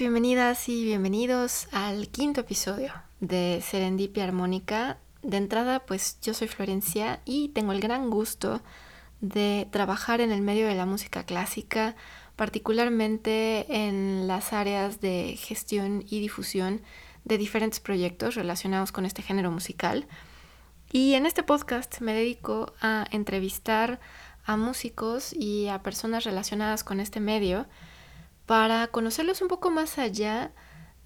Bienvenidas y bienvenidos al quinto episodio de Serendipia Armónica. De entrada, pues yo soy Florencia y tengo el gran gusto de trabajar en el medio de la música clásica, particularmente en las áreas de gestión y difusión de diferentes proyectos relacionados con este género musical. Y en este podcast me dedico a entrevistar a músicos y a personas relacionadas con este medio para conocerlos un poco más allá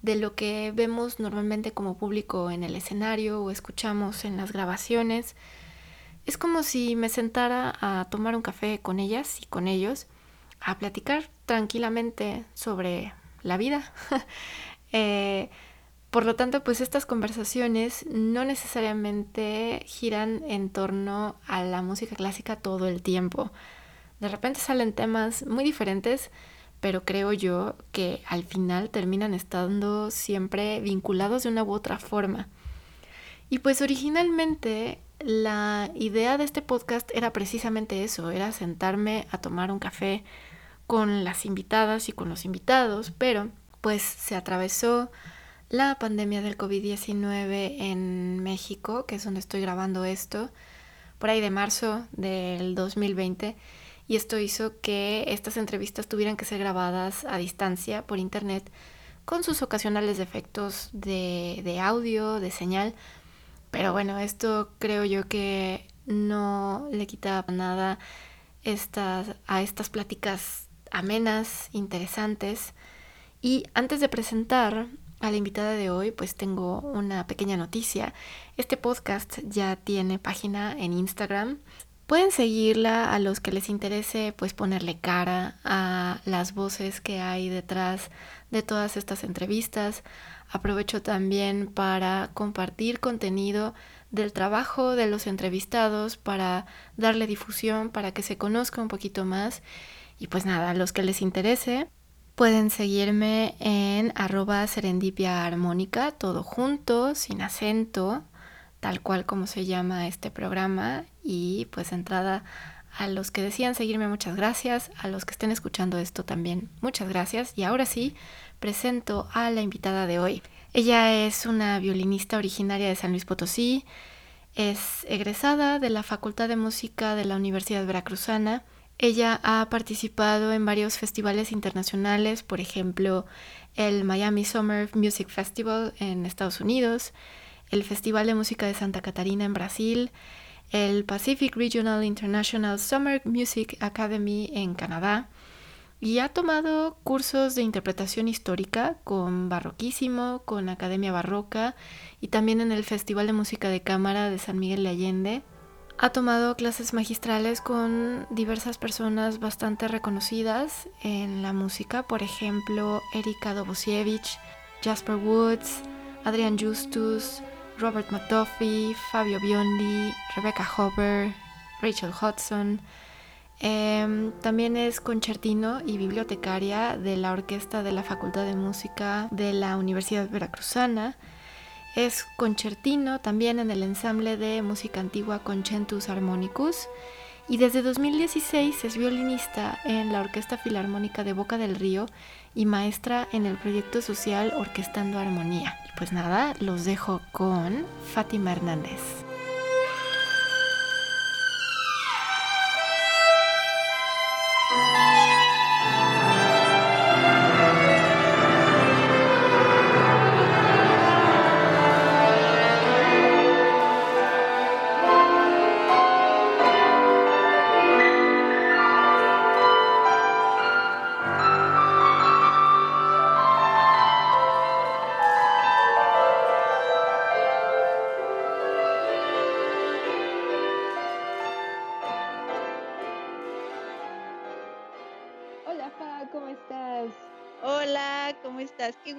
de lo que vemos normalmente como público en el escenario o escuchamos en las grabaciones. Es como si me sentara a tomar un café con ellas y con ellos, a platicar tranquilamente sobre la vida. Eh, por lo tanto, pues estas conversaciones no necesariamente giran en torno a la música clásica todo el tiempo. De repente salen temas muy diferentes, pero creo yo que al final terminan estando siempre vinculados de una u otra forma. Y pues originalmente la idea de este podcast era precisamente eso, era sentarme a tomar un café con las invitadas y con los invitados, pero pues se atravesó la pandemia del COVID-19 en México, que es donde estoy grabando esto, por ahí de marzo del 2020 y esto hizo que estas entrevistas tuvieran que ser grabadas a distancia por internet con sus ocasionales defectos de, de audio, de señal. Pero bueno, esto creo yo que no le quita nada estas, a estas pláticas amenas, interesantes. Y antes de presentar a la invitada de hoy, pues tengo una pequeña noticia. Este podcast ya tiene página en Instagram. Pueden seguirla a los que les interese pues ponerle cara a las voces que hay detrás de todas estas entrevistas. Aprovecho también para compartir contenido del trabajo de los entrevistados para darle difusión, para que se conozca un poquito más. Y pues nada, a los que les interese pueden seguirme en arroba serendipia armónica, todo junto, sin acento tal cual como se llama este programa. Y pues entrada a los que decían seguirme, muchas gracias. A los que estén escuchando esto también, muchas gracias. Y ahora sí, presento a la invitada de hoy. Ella es una violinista originaria de San Luis Potosí. Es egresada de la Facultad de Música de la Universidad Veracruzana. Ella ha participado en varios festivales internacionales, por ejemplo, el Miami Summer Music Festival en Estados Unidos, el Festival de Música de Santa Catarina en Brasil, el Pacific Regional International Summer Music Academy en Canadá y ha tomado cursos de interpretación histórica con Barroquísimo, con Academia Barroca y también en el Festival de Música de Cámara de San Miguel de Allende. Ha tomado clases magistrales con diversas personas bastante reconocidas en la música, por ejemplo, Erika Dobosiewicz, Jasper Woods, Adrian Justus, Robert McDuffie, Fabio Biondi, Rebecca Hopper, Rachel Hudson. Em, también es concertino y bibliotecaria de la Orquesta de la Facultad de Música de la Universidad Veracruzana. Es concertino también en el ensamble de música antigua Concentus Harmonicus y desde 2016 es violinista en la Orquesta Filarmónica de Boca del Río y maestra en el proyecto social Orquestando Armonía. Y pues nada, los dejo con Fátima Hernández.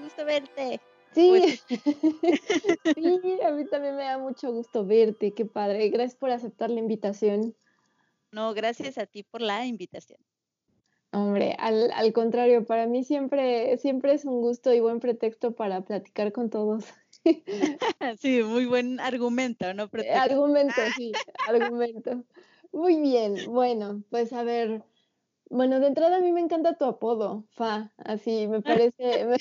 Gusto verte. Sí. sí, a mí también me da mucho gusto verte, qué padre. Gracias por aceptar la invitación. No, gracias a ti por la invitación. Hombre, al, al contrario, para mí siempre, siempre es un gusto y buen pretexto para platicar con todos. Sí, muy buen argumento, ¿no? Eh, argumento, sí, argumento. Muy bien, bueno, pues a ver, bueno, de entrada a mí me encanta tu apodo, Fa, así me parece, me,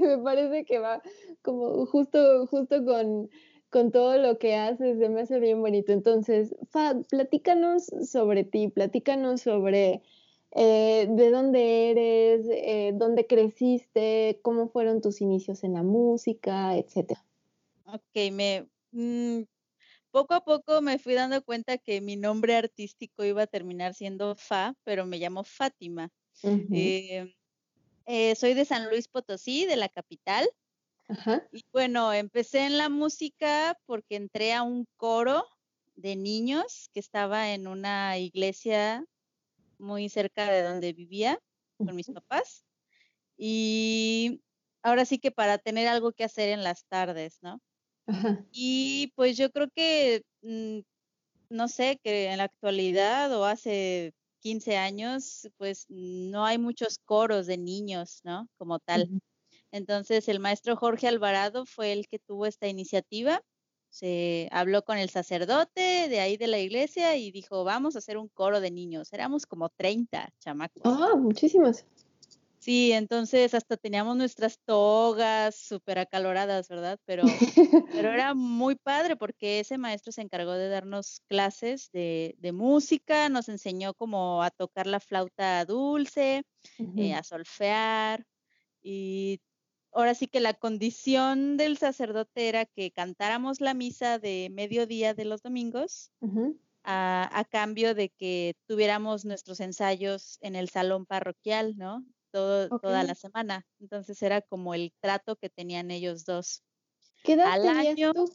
me parece que va como justo, justo con, con todo lo que haces, se me hace bien bonito. Entonces, Fa, platícanos sobre ti, platícanos sobre eh, de dónde eres, eh, dónde creciste, cómo fueron tus inicios en la música, etcétera. Ok, me mm, poco a poco me fui dando cuenta que mi nombre artístico iba a terminar siendo Fa, pero me llamo Fátima. Em, eh, soy de San Luis Potosí, de la capital. Y bueno, empecé en la música porque entré a un coro de niños que estaba en una iglesia muy cerca de donde vivía con mis papás. Y ahora sí que para tener algo que hacer en las tardes, ¿no? Y pues yo creo que, mm, no sé, que en la actualidad o hace 15 años, pues no hay muchos coros de niños, ¿no? Como tal. Entonces el maestro Jorge Alvarado fue el que tuvo esta iniciativa se habló con el sacerdote de ahí de la iglesia y dijo, vamos a hacer un coro de niños. Éramos como 30 chamacos. Ah, muchísimas. Sí, entonces hasta teníamos nuestras togas súper acaloradas, ¿verdad? Pero, pero era muy padre porque ese maestro se encargó de darnos clases de, de música, nos enseñó como a tocar la flauta dulce, eh, a solfear y ahora sí que la condición del sacerdote era que cantáramos la misa de mediodía de los domingos a, cambio de que tuviéramos nuestros ensayos en el salón parroquial, ¿no? Toda la semana. Entonces era como el trato que tenían ellos dos. ¿Qué edad tenías tú?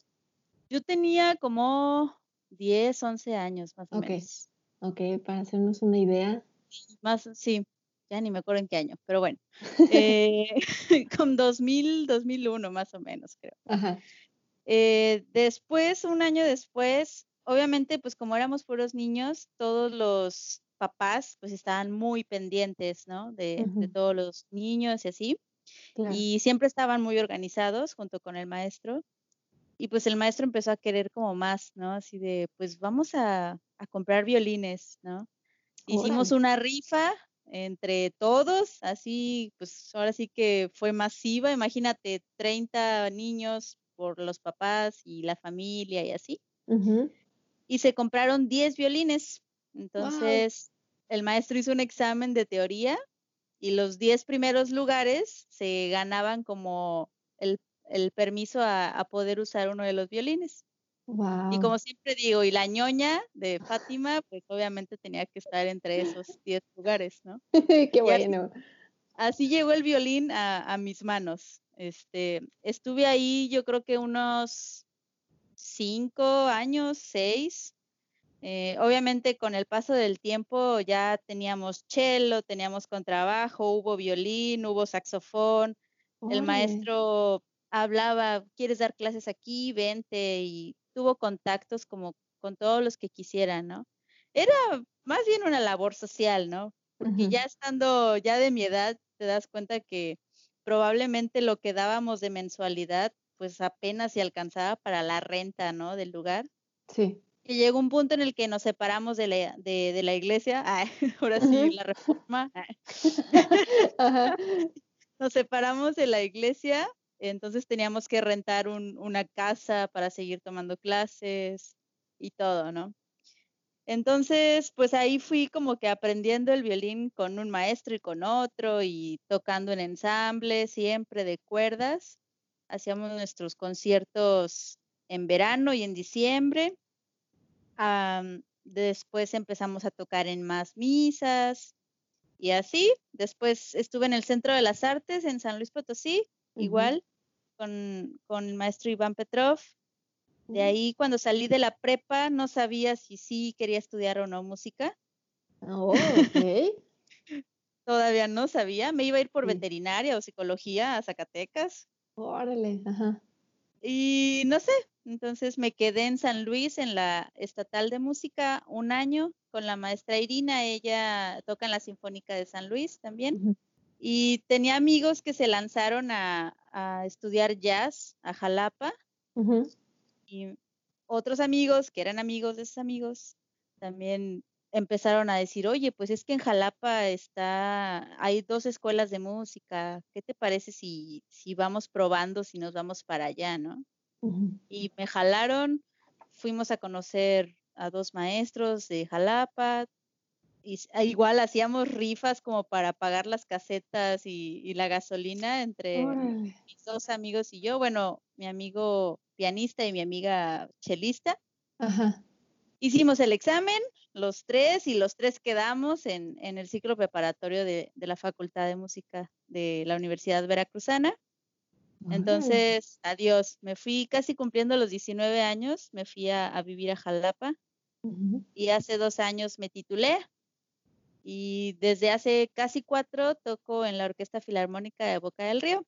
Yo tenía como 10, 11 años más o menos. Ok, para hacernos una idea. Más, sí ya ni me acuerdo en qué año, pero bueno, eh, con 2000, 2001 más o menos, creo. Eh, después, un año después, obviamente, pues como éramos puros niños, todos los papás pues estaban muy pendientes, ¿no? De, todos los niños y así. Y siempre estaban muy organizados junto con el maestro. Y pues el maestro empezó a querer como más, ¿no? Así de, pues vamos a, a comprar violines, ¿no? Hicimos una rifa entre todos, así pues ahora sí que fue masiva, imagínate 30 niños por los papás y la familia y así. Y se compraron 10 violines. Entonces, el maestro hizo un examen de teoría y los 10 primeros lugares se ganaban como el, permiso a, poder usar uno de los violines. Y como siempre digo, y la ñoña de Fátima, pues obviamente tenía que estar entre esos 10 lugares, ¿no? Qué bueno. Así, llegó el violín a, mis manos. Este, estuve ahí yo creo que unos cinco años, seis. Eh, obviamente con el paso del tiempo ya teníamos cello, teníamos contrabajo, hubo violín, hubo saxofón. El maestro hablaba, ¿quieres dar clases aquí? Vente y tuvo contactos como con todos los que quisieran, ¿no? Era más bien una labor social, ¿no? Porque ya estando ya de mi edad, te das cuenta que probablemente lo que dábamos de mensualidad, pues apenas se alcanzaba para la renta, ¿no? Del lugar. Sí. Y llegó un punto en el que nos separamos de la, de, la iglesia, ahora sí, la reforma. Nos separamos de la iglesia entonces teníamos que rentar una casa para seguir tomando clases y todo, ¿no? Entonces, pues ahí fui como que aprendiendo el violín con un maestro y con otro y tocando en ensamble, siempre de cuerdas. Hacíamos nuestros conciertos en verano y en diciembre. Después empezamos a tocar en más misas y así. Después estuve en el Centro de las Artes en San Luis Potosí igual, con, con, el maestro Iván Petrov. De ahí, cuando salí de la prepa, no sabía si sí quería estudiar o no música. Oh, ok. todavía no sabía. Me iba a ir por veterinaria o psicología a Zacatecas. Órale, ajá. Y no sé, entonces me quedé en San Luis en la Estatal de Música un año con la maestra Irina. Ella toca en la Sinfónica de San Luis también. Y tenía amigos que se lanzaron a, estudiar jazz a Jalapa. Y otros amigos que eran amigos de esos amigos también empezaron a decir, oye, pues es que en Jalapa está, hay dos escuelas de música, ¿qué te parece si, si vamos probando, si nos vamos para allá, no? Y me jalaron, fuimos a conocer a dos maestros de Jalapa, y igual hacíamos rifas como para pagar las casetas y, la gasolina entre mis dos amigos y yo, bueno, mi amigo pianista y mi amiga chelista. Hicimos el examen, los tres, y los tres quedamos en, el ciclo preparatorio de, la Facultad de Música de la Universidad Veracruzana. Entonces, adiós. Me fui casi cumpliendo los 19 años, me fui a, vivir a Jalapa y hace dos años me titulé y desde hace casi cuatro toco en la Orquesta Filarmónica de Boca del Río.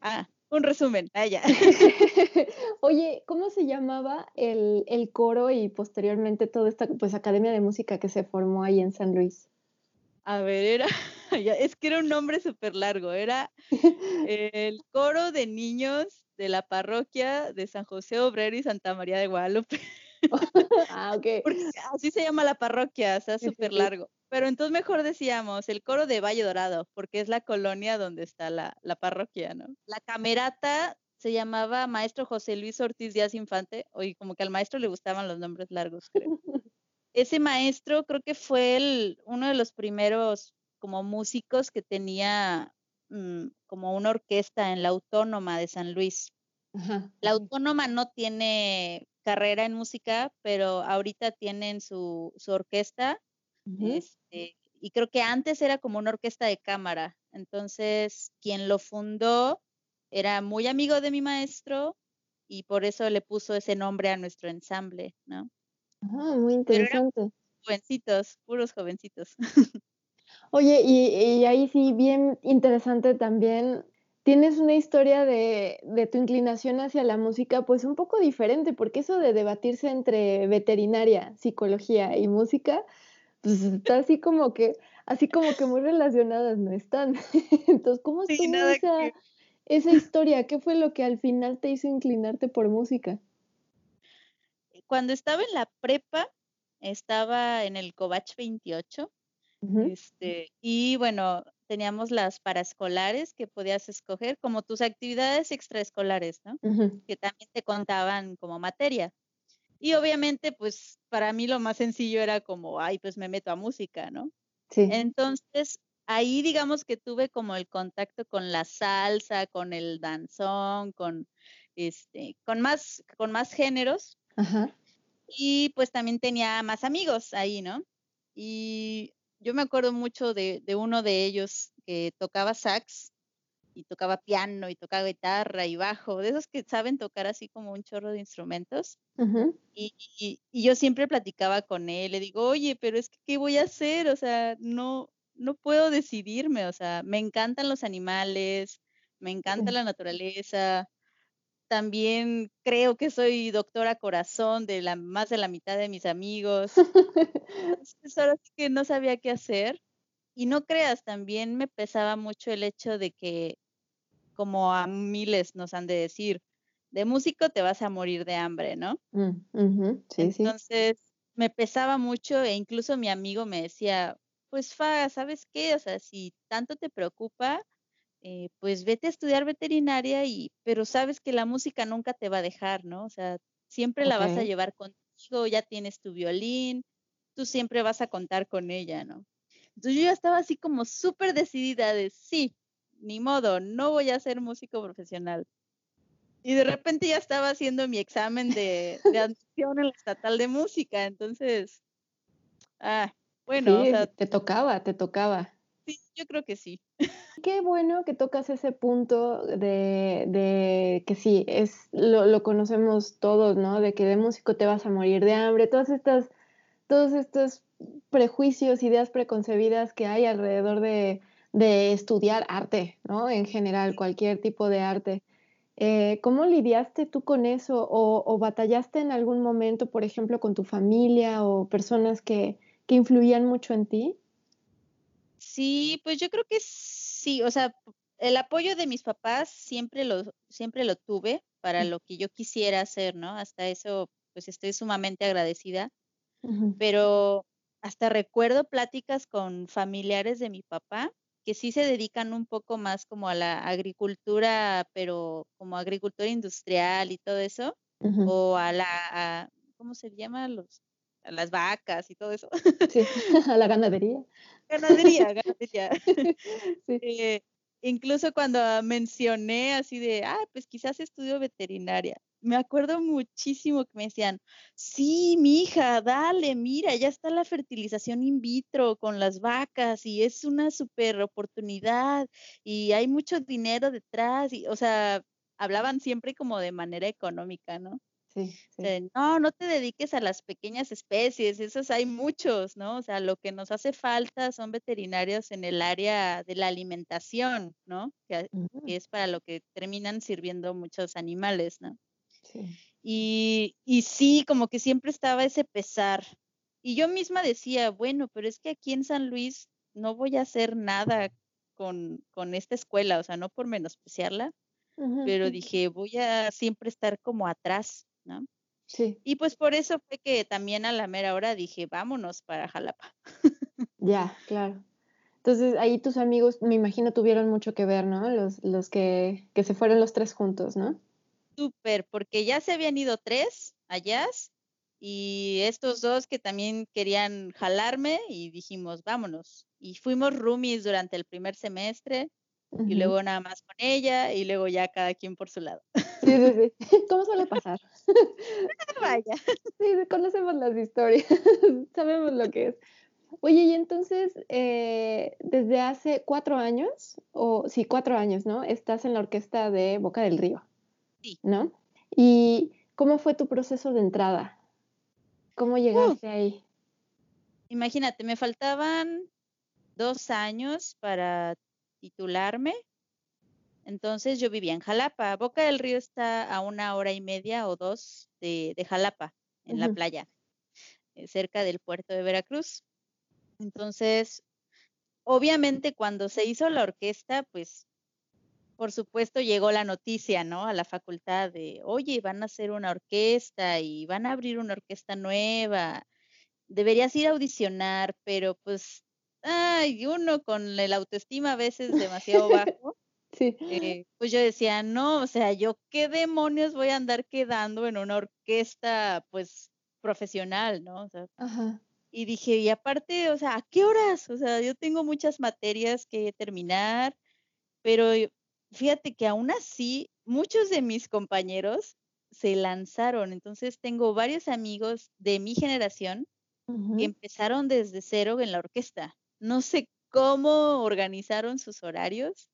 Ah, un resumen, allá. Ah, Oye, ¿cómo se llamaba el, coro y posteriormente toda esta pues, academia de música que se formó ahí en San Luis? A ver, era, es que era un nombre súper largo, era el coro de niños de la parroquia de San José Obrero y Santa María de Guadalupe. ah, ok. así se llama la parroquia, o sea, súper largo. Pero entonces mejor decíamos el coro de Valle Dorado, porque es la colonia donde está la, parroquia, ¿no? La camerata se llamaba Maestro José Luis Ortiz Díaz Infante, oye, como que al maestro le gustaban los nombres largos, creo. Ese maestro creo que fue el, uno de los primeros como músicos que tenía mm, como una orquesta en la Autónoma de San Luis. La Autónoma no tiene carrera en música, pero ahorita tienen su, su orquesta este, y creo que antes era como una orquesta de cámara. Entonces, quien lo fundó era muy amigo de mi maestro y por eso le puso ese nombre a nuestro ensamble, ¿no? Ah, muy interesante. jovencitos, puros jovencitos. Oye, y, ahí sí, bien interesante también tienes una historia de, de, tu inclinación hacia la música, pues un poco diferente, porque eso de debatirse entre veterinaria, psicología y música, pues está así como que, así como que muy relacionadas no están. Entonces, ¿cómo estuvo esa, esa historia? ¿Qué fue lo que al final te hizo inclinarte por música? Cuando estaba en la prepa, estaba en el Covach 28, este, y bueno, teníamos las paraescolares que podías escoger como tus actividades extraescolares, ¿no? Que también te contaban como materia. Y obviamente, pues para mí lo más sencillo era como, ay, pues me meto a música, ¿no? Sí. Entonces, ahí digamos que tuve como el contacto con la salsa, con el danzón, con este, con más, con más géneros. Ajá. Y pues también tenía más amigos ahí, ¿no? Y yo me acuerdo mucho de, de uno de ellos que tocaba sax y tocaba piano y tocaba guitarra y bajo, de esos que saben tocar así como un chorro de instrumentos. y, yo siempre platicaba con él, le digo, oye, pero es que, ¿qué voy a hacer? O sea, no, no puedo decidirme, o sea, me encantan los animales, me encanta la naturaleza. También creo que soy doctora corazón de la más de la mitad de mis amigos. Entonces, ahora sí que no sabía qué hacer. Y no creas, también me pesaba mucho el hecho de que como a miles nos han de decir, de músico te vas a morir de hambre, ¿no? Mm, Entonces me pesaba mucho e incluso mi amigo me decía, pues Fa, ¿sabes qué? O sea, si tanto te preocupa, eh, pues vete a estudiar veterinaria y, pero sabes que la música nunca te va a dejar, ¿no? O sea, siempre la vas a llevar contigo, ya tienes tu violín, tú siempre vas a contar con ella, ¿no? Entonces yo ya estaba así como súper decidida de sí, ni modo, no voy a ser músico profesional. Y de repente ya estaba haciendo mi examen de, de admisión en la estatal de música, entonces, ah, bueno, te tocaba, te tocaba. Sí, yo creo que sí. Qué bueno que tocas ese punto de, de que sí, es, lo, lo, conocemos todos, ¿no? De que de músico te vas a morir de hambre, todas estas, todos estos prejuicios, ideas preconcebidas que hay alrededor de, de estudiar arte, ¿no? En general, cualquier tipo de arte. Eh, ¿Cómo lidiaste tú con eso? O, batallaste en algún momento, por ejemplo, con tu familia o personas que, que influían mucho en ti? Sí, pues yo creo que sí, o sea, el apoyo de mis papás siempre lo, siempre lo tuve para lo que yo quisiera hacer, ¿no? Hasta eso, pues estoy sumamente agradecida. Pero hasta recuerdo pláticas con familiares de mi papá que sí se dedican un poco más como a la agricultura, pero como agricultura industrial y todo eso, o a la, ¿cómo se llama? Los, a las vacas y todo eso. Sí, a la ganadería. Ganadería, ganadería. Sí. Eh, incluso cuando mencioné así de, ah, pues quizás estudio veterinaria, me acuerdo muchísimo que me decían, sí, mi hija, dale, mira, ya está la fertilización in vitro con las vacas y es una super oportunidad y hay mucho dinero detrás y, o sea, hablaban siempre como de manera económica, ¿no? Sí, no, no te dediques a las pequeñas especies, esos hay muchos, ¿no? O sea, lo que nos hace falta son veterinarios en el área de la alimentación, ¿no? Que, que es para lo que terminan sirviendo muchos animales, ¿no? Y, y sí, como que siempre estaba ese pesar. Y yo misma decía, bueno, pero es que aquí en San Luis no voy a hacer nada con, con esta escuela, o sea, no por menospreciarla, pero dije, voy a siempre estar como atrás, ¿no? Sí. Y pues por eso fue que también a la mera hora dije, vámonos para Jalapa. ya, claro. Entonces ahí tus amigos, me imagino, tuvieron mucho que ver, ¿no? Los, los que, que se fueron los tres juntos, ¿no? súper, porque ya se habían ido tres allá y estos dos que también querían jalarme y dijimos, vámonos. Y fuimos roomies durante el primer semestre y luego nada más con ella y luego ya cada quien por su lado. Sí, sí, sí. ¿Cómo suele pasar? Vaya. Sí, conocemos las historias, sabemos lo que es. Oye, y entonces, eh, desde hace cuatro años, o sí, cuatro años, ¿no? Estás en la orquesta de Boca del Río. ¿No? ¿Y cómo fue tu proceso de entrada? ¿Cómo llegaste ahí? Imagínate, me faltaban dos años para titularme. Entonces yo vivía en Jalapa. Boca del Río está a una hora y media o dos de, Jalapa, en la playa, eh, cerca del puerto de Veracruz. Entonces, obviamente cuando se hizo la orquesta, pues por supuesto, llegó la noticia, ¿no? A la facultad de, oye, van a hacer una orquesta y van a abrir una orquesta nueva. Deberías ir a audicionar, pero pues, ay, uno con el autoestima a veces demasiado bajo. Sí. Eh, pues yo decía, no, o sea, yo qué demonios voy a andar quedando en una orquesta, pues, profesional, ¿no? O sea, Ajá. Y dije, y aparte, o sea, ¿a qué horas? O sea, yo tengo muchas materias que terminar, pero fíjate que aún así, muchos de mis compañeros se lanzaron. Entonces tengo varios amigos de mi generación que empezaron desde cero en la orquesta. No sé cómo organizaron sus horarios,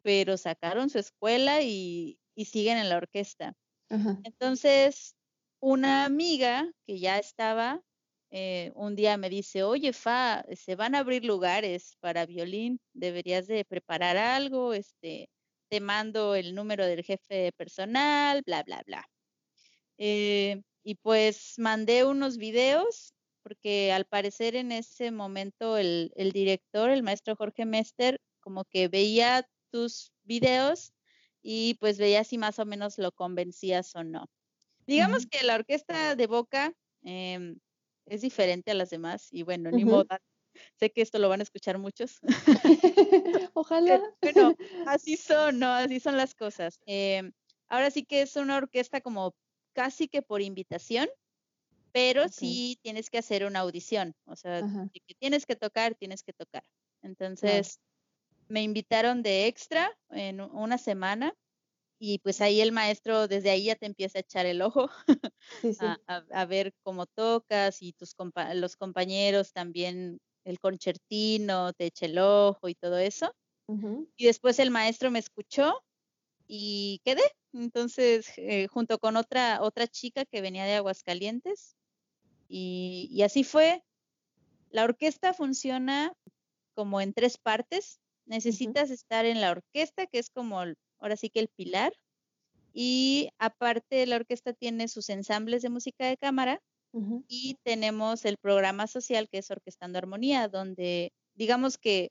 pero sacaron su escuela y, siguen en la orquesta. Entonces, una amiga que ya estaba, eh, un día me dice, oye, Fa, se van a abrir lugares para violín, deberías de preparar algo, este, te mando el número del jefe personal, bla, bla, bla. Eh, y pues mandé unos videos, porque al parecer en ese momento el, director, el maestro Jorge Mester, como que veía tus videos y pues veía si más o menos lo convencías o no. Digamos que la orquesta de Boca em, es diferente a las demás y bueno, ni modo, Sé que esto lo van a escuchar muchos. Ojalá. Bueno, así son, ¿no? Así son las cosas. Em, ahora sí que es una orquesta como casi que por invitación, pero sí tienes que hacer una audición. O sea, que tienes que tocar, tienes que tocar. Entonces, me invitaron de extra en una semana y pues ahí el maestro desde ahí ya te empieza a echar el ojo A, ver cómo tocas y tus los compañeros también el concertino, te eché el ojo y todo eso. Y después el maestro me escuchó y quedé. Entonces, eh, junto con otra, otra chica que venía de Aguascalientes. Y, y así fue. La orquesta funciona como en tres partes. Necesitas estar en la orquesta, que es como ahora sí que el pilar. Y aparte, la orquesta tiene sus ensambles de música de cámara y tenemos el programa social que es Orquestando Armonía, donde digamos que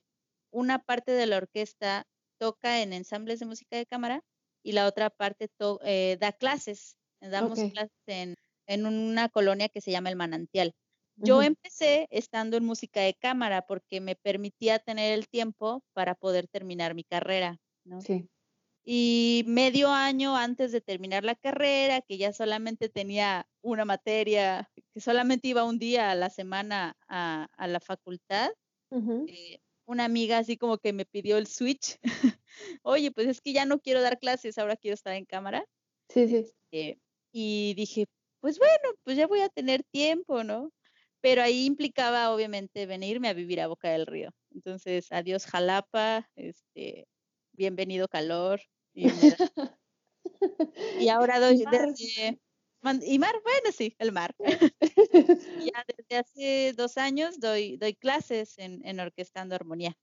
una parte de la orquesta toca en ensambles de música de cámara y la otra parte eh, da clases. Damos clases en, en, una colonia que se llama El Manantial. Yo empecé estando en música de cámara porque me permitía tener el tiempo para poder terminar mi carrera. ¿no? Sí. Y medio año antes de terminar la carrera, que ya solamente tenía una materia, que solamente iba un día a la semana a, la facultad, eh, una amiga así como que me pidió el switch. Oye, pues es que ya no quiero dar clases, ahora quiero estar en cámara. Sí, sí. Eh, y dije, pues bueno, pues ya voy a tener tiempo, ¿no? Pero ahí implicaba obviamente venirme a vivir a Boca del Río. Entonces, adiós Jalapa, este, bienvenido calor. Y, ahora doy desde... Y mar, bueno, sí, el mar. ya desde hace dos años doy, doy clases en, en Orquestando Armonía.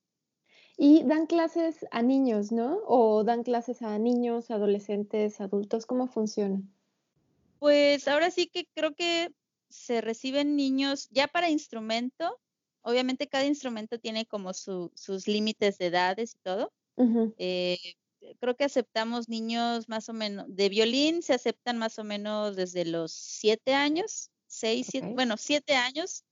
Y dan clases a niños, ¿no? O dan clases a niños, adolescentes, adultos, ¿cómo funciona? Pues ahora sí que creo que se reciben niños ya para instrumento. Obviamente cada instrumento tiene como sus límites de edades y todo. Eh, creo que aceptamos niños más o menos, de violín se aceptan más o menos desde los siete años, seis, siete, bueno, siete años.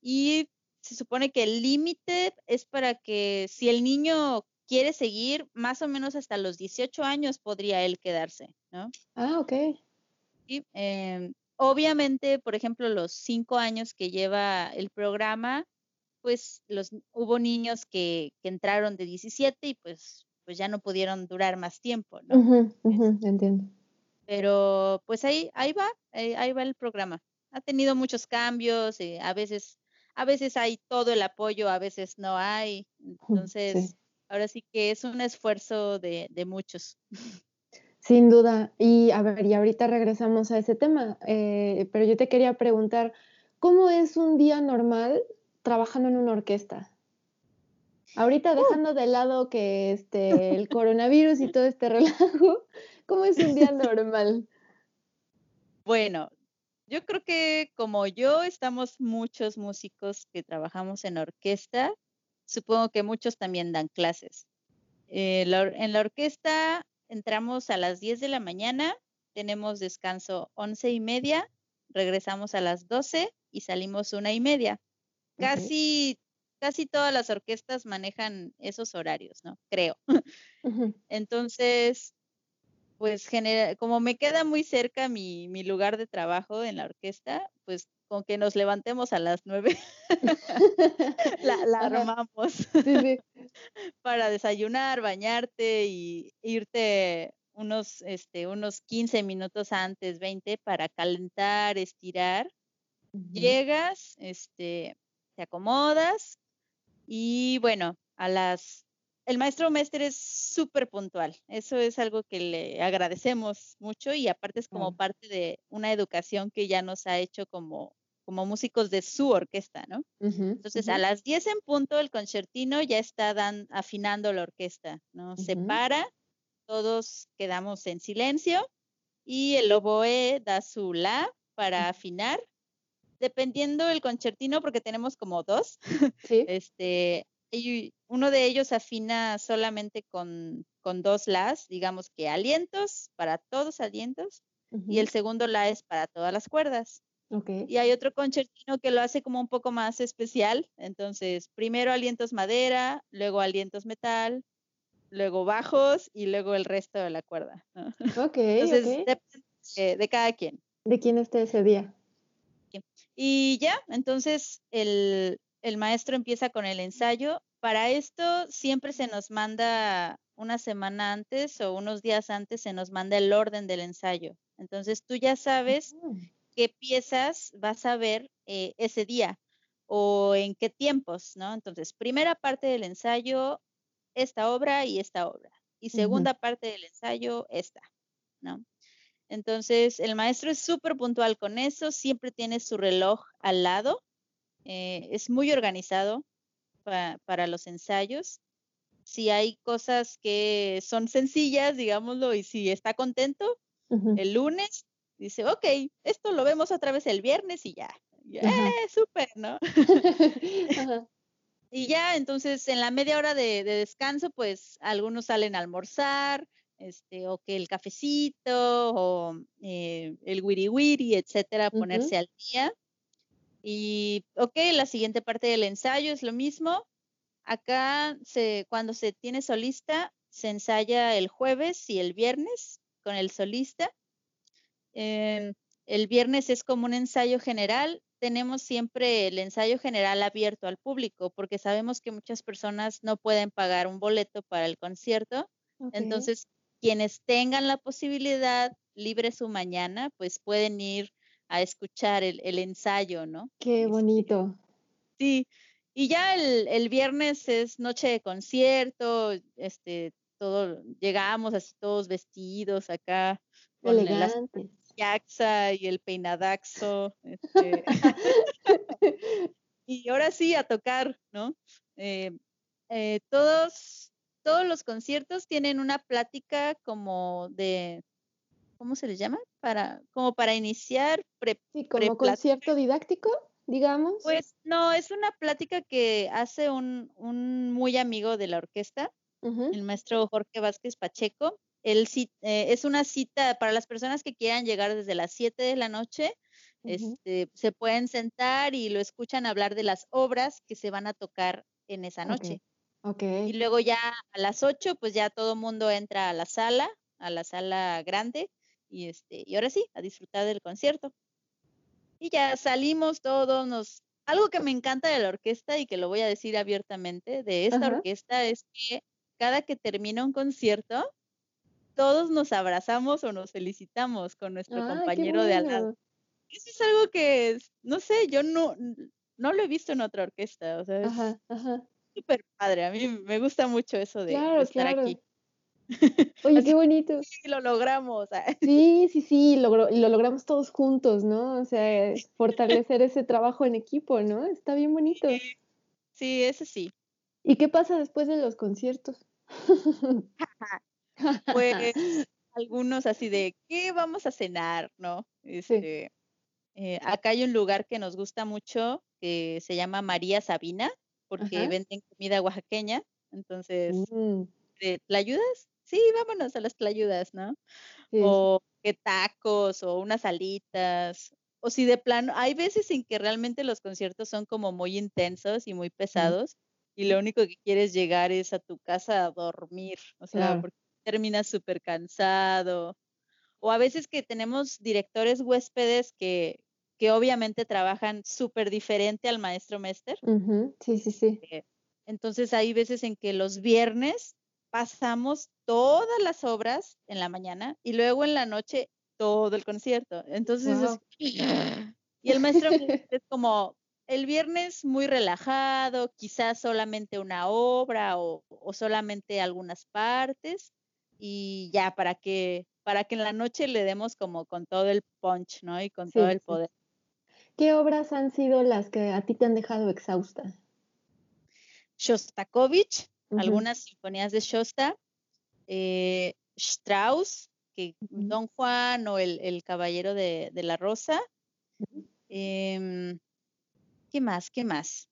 Y se supone que el límite es para que si el niño quiere seguir, más o menos hasta los 18 años podría él quedarse, ¿no? Ah, ok. Sí, em, Obviamente, por ejemplo, los cinco años que lleva el programa, pues los, hubo niños que, entraron de 17 y pues, pues ya no pudieron durar más tiempo, ¿no? entiendo. Pero pues ahí, ahí va, eh, ahí, va el programa. Ha tenido muchos cambios, eh, a veces, a veces hay todo el apoyo, a veces no hay. Entonces, ahora sí que es un esfuerzo de, de muchos. Sin duda. Y a ver, y ahorita regresamos a ese tema, eh, pero yo te quería preguntar, ¿cómo es un día normal trabajando en una orquesta? Ahorita uh. dejando de lado que este, el coronavirus y todo este relajo, ¿cómo es un día normal? Bueno, yo creo que como yo estamos muchos músicos que trabajamos en orquesta, supongo que muchos también dan clases. Eh, en la orquesta entramos a las 10 de la mañana, tenemos descanso 11 y media, regresamos a las 12 y salimos una y media. Casi, casi todas las orquestas manejan esos horarios, ¿no? Creo. Entonces, pues como me queda muy cerca mi, mi, lugar de trabajo en la orquesta, pues con que nos levantemos a las nueve, la, armamos para desayunar, bañarte y irte unos, este, unos 15 minutos antes, 20, para calentar, estirar. Llegas, este, te acomodas y bueno, a las el maestro Mestre es súper puntual. Eso es algo que le agradecemos mucho y aparte es como parte de una educación que ya nos ha hecho como, como músicos de su orquesta, ¿no? Entonces, a las 10 en punto, el concertino ya está dan, afinando la orquesta, ¿no? Se para, todos quedamos en silencio y el oboe da su la para afinar. Dependiendo del concertino, porque tenemos como dos, ¿Sí? este, y uno de ellos afina solamente con, dos las, digamos que alientos, para todos alientos, y el segundo la es para todas las cuerdas. Y hay otro concertino que lo hace como un poco más especial. Entonces, primero alientos madera, luego alientos metal, luego bajos y luego el resto de la cuerda. Ok. Entonces, depende de, cada quien. ¿De quién esté ese día? Y ya, entonces el, el maestro empieza con el ensayo. Para esto siempre se nos manda una semana antes o unos días antes, se nos manda el orden del ensayo. Entonces tú ya sabes qué piezas vas a ver eh, ese día o en qué tiempos, ¿no? Entonces, primera parte del ensayo, esta obra y esta obra. Y segunda parte del ensayo, esta, ¿no? Entonces, el maestro es súper puntual con eso, siempre tiene su reloj al lado eh, es muy organizado para los ensayos. Si hay cosas que son sencillas, digámoslo, y si está contento, el lunes dice, ok, esto lo vemos otra vez el viernes y ya. ¡Eh, súper, ¿no? Y ya, entonces, en la media hora de, descanso, pues algunos salen a almorzar, este, o que el cafecito, o eh, el wiri wiri, etcétera, ponerse al día. Y, ok, la siguiente parte del ensayo es lo mismo. Acá, se, cuando se tiene solista, se ensaya el jueves y el viernes con el solista. Em, el viernes es como un ensayo general. Tenemos siempre el ensayo general abierto al público porque sabemos que muchas personas no pueden pagar un boleto para el concierto. Entonces, quienes tengan la posibilidad, libre su mañana, pues pueden ir a escuchar el, ensayo, ¿no? Qué este, bonito. Sí, y ya el, el, viernes es noche de concierto, este, todo, llegamos así todos vestidos acá. Con Elegantes. Yaxa y el peinadaxo. Este. y ahora sí, a tocar, ¿no? Eh, eh, todos, todos los conciertos tienen una plática como de, ¿cómo se les llama? Para, como para iniciar. Pre, sí, como concierto didáctico, digamos. Pues no, es una plática que hace un, un muy amigo de la orquesta, el maestro Jorge Vázquez Pacheco. Eh, es una cita para las personas que quieran llegar desde las 7 de la noche. este, se pueden sentar y lo escuchan hablar de las obras que se van a tocar en esa noche. Okay. Y luego ya a las 8, pues ya todo mundo entra a la sala, a la sala grande, y este, y ahora sí, a disfrutar del concierto. Y ya salimos todos, nos algo que me encanta de la orquesta y que lo voy a decir abiertamente de esta orquesta es que cada que termina un concierto, todos nos abrazamos o nos felicitamos con nuestro ah, compañero de al lado. Eso es algo que, no sé, yo no, no lo he visto en otra orquesta, o sea, es súper padre, a mí me gusta mucho eso de, estar aquí. Oye, qué bonito. Sí, lo logramos. Ah. Sí, sí, sí, lo, lo logramos todos juntos, ¿no? O sea, fortalecer ese trabajo en equipo, ¿no? Está bien bonito. Sí, sí, eso sí. ¿Y qué pasa después de los conciertos? pues algunos así de, ¿qué vamos a cenar? ¿No? Este, eh, acá hay un lugar que nos gusta mucho que se llama María Sabina, porque venden comida oaxaqueña. Entonces, mm. ¿la ayudas? Sí, vámonos a las playudas, ¿no? O que tacos o unas alitas. O si de plano, hay veces en que realmente los conciertos son como muy intensos y muy pesados y lo único que quieres llegar es a tu casa a dormir, o sea, porque terminas súper cansado. O a veces que tenemos directores huéspedes que, que obviamente trabajan súper diferente al maestro Mester. Sí, sí, sí. Eh, entonces hay veces en que los viernes pasamos todas las obras en la mañana y luego en la noche todo el concierto. Entonces, y el maestro es como, el viernes muy relajado, quizás solamente una obra o, solamente algunas partes y ya para que para que en la noche le demos como con todo el punch, ¿no? Y con todo el poder. ¿Qué obras han sido las que a ti te han dejado exhausta? Shostakovich, algunas sinfonías de Shosta, eh, Strauss, que Don Juan o el, Caballero de, la Rosa. ¿Qué más? ¿Qué más?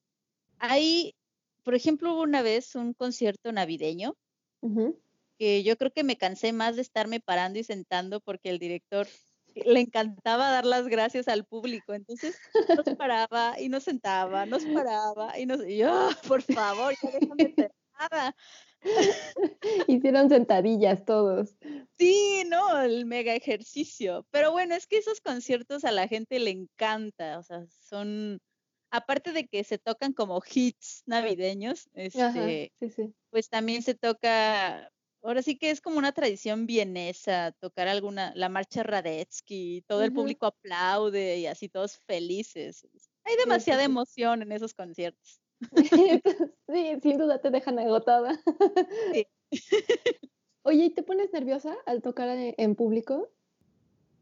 Hay, por ejemplo, hubo una vez un concierto navideño que yo creo que me cansé más de estarme parando y sentando porque el director le encantaba dar las gracias al público. Entonces nos paraba y nos sentaba, nos paraba y nos... Y yo, ah, por favor, ya déjame sentada. Hicieron sentadillas todos. Sí, no, el mega ejercicio. Pero bueno, es que esos conciertos a la gente le encanta, o sea, son aparte de que se tocan como hits navideños, este, pues también se toca, ahora sí que es como una tradición vienesa, tocar alguna, la marcha Radetzky, todo el público aplaude y así todos felices. Hay demasiada emoción en esos conciertos. sí, sin duda te dejan agotada. Oye, ¿y te pones nerviosa al tocar en público?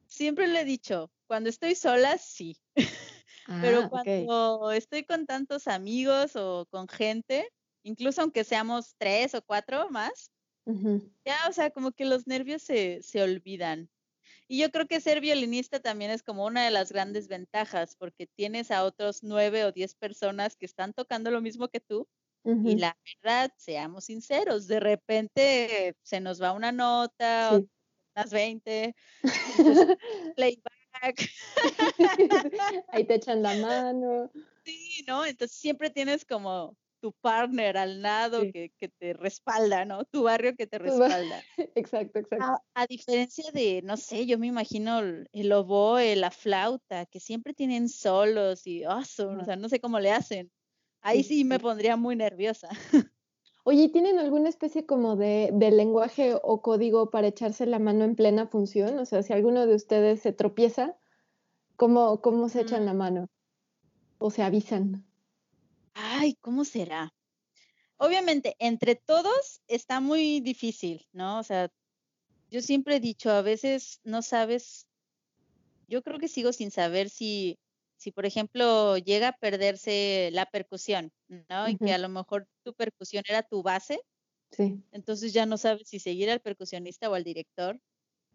Siempre le he dicho, cuando estoy sola, sí. Pero ah, cuando estoy con tantos amigos o con gente, incluso aunque seamos tres o cuatro más, ya, o sea, como que los nervios se, se olvidan. Y yo creo que ser violinista también es como una de las grandes ventajas, porque tienes a otros nueve o diez personas que están tocando lo mismo que tú. Y la verdad, seamos sinceros, de repente se nos va una nota, unas 20, playback. Ahí te echan la mano. Sí, ¿no? Entonces siempre tienes como tu partner al lado que, te respalda, ¿no? Tu barrio que te respalda. Exacto, exacto. A, diferencia de, no sé, yo me imagino el, oboe, la flauta, que siempre tienen solos y, oh, o sea, no sé cómo le hacen. Ahí sí, me pondría muy nerviosa. Oye, ¿tienen alguna especie como de, de, lenguaje o código para echarse la mano en plena función? O sea, si alguno de ustedes se tropieza, ¿cómo, cómo se echan la mm. mano? ¿O se avisan? Ay, ¿cómo será? Obviamente, entre todos está muy difícil, ¿no? O sea, yo siempre he dicho, a veces no sabes, yo creo que sigo sin saber si, si por ejemplo, llega a perderse la percusión, ¿no? Y que a lo mejor tu percusión era tu base. Sí. Entonces ya no sabes si seguir al percusionista o al director.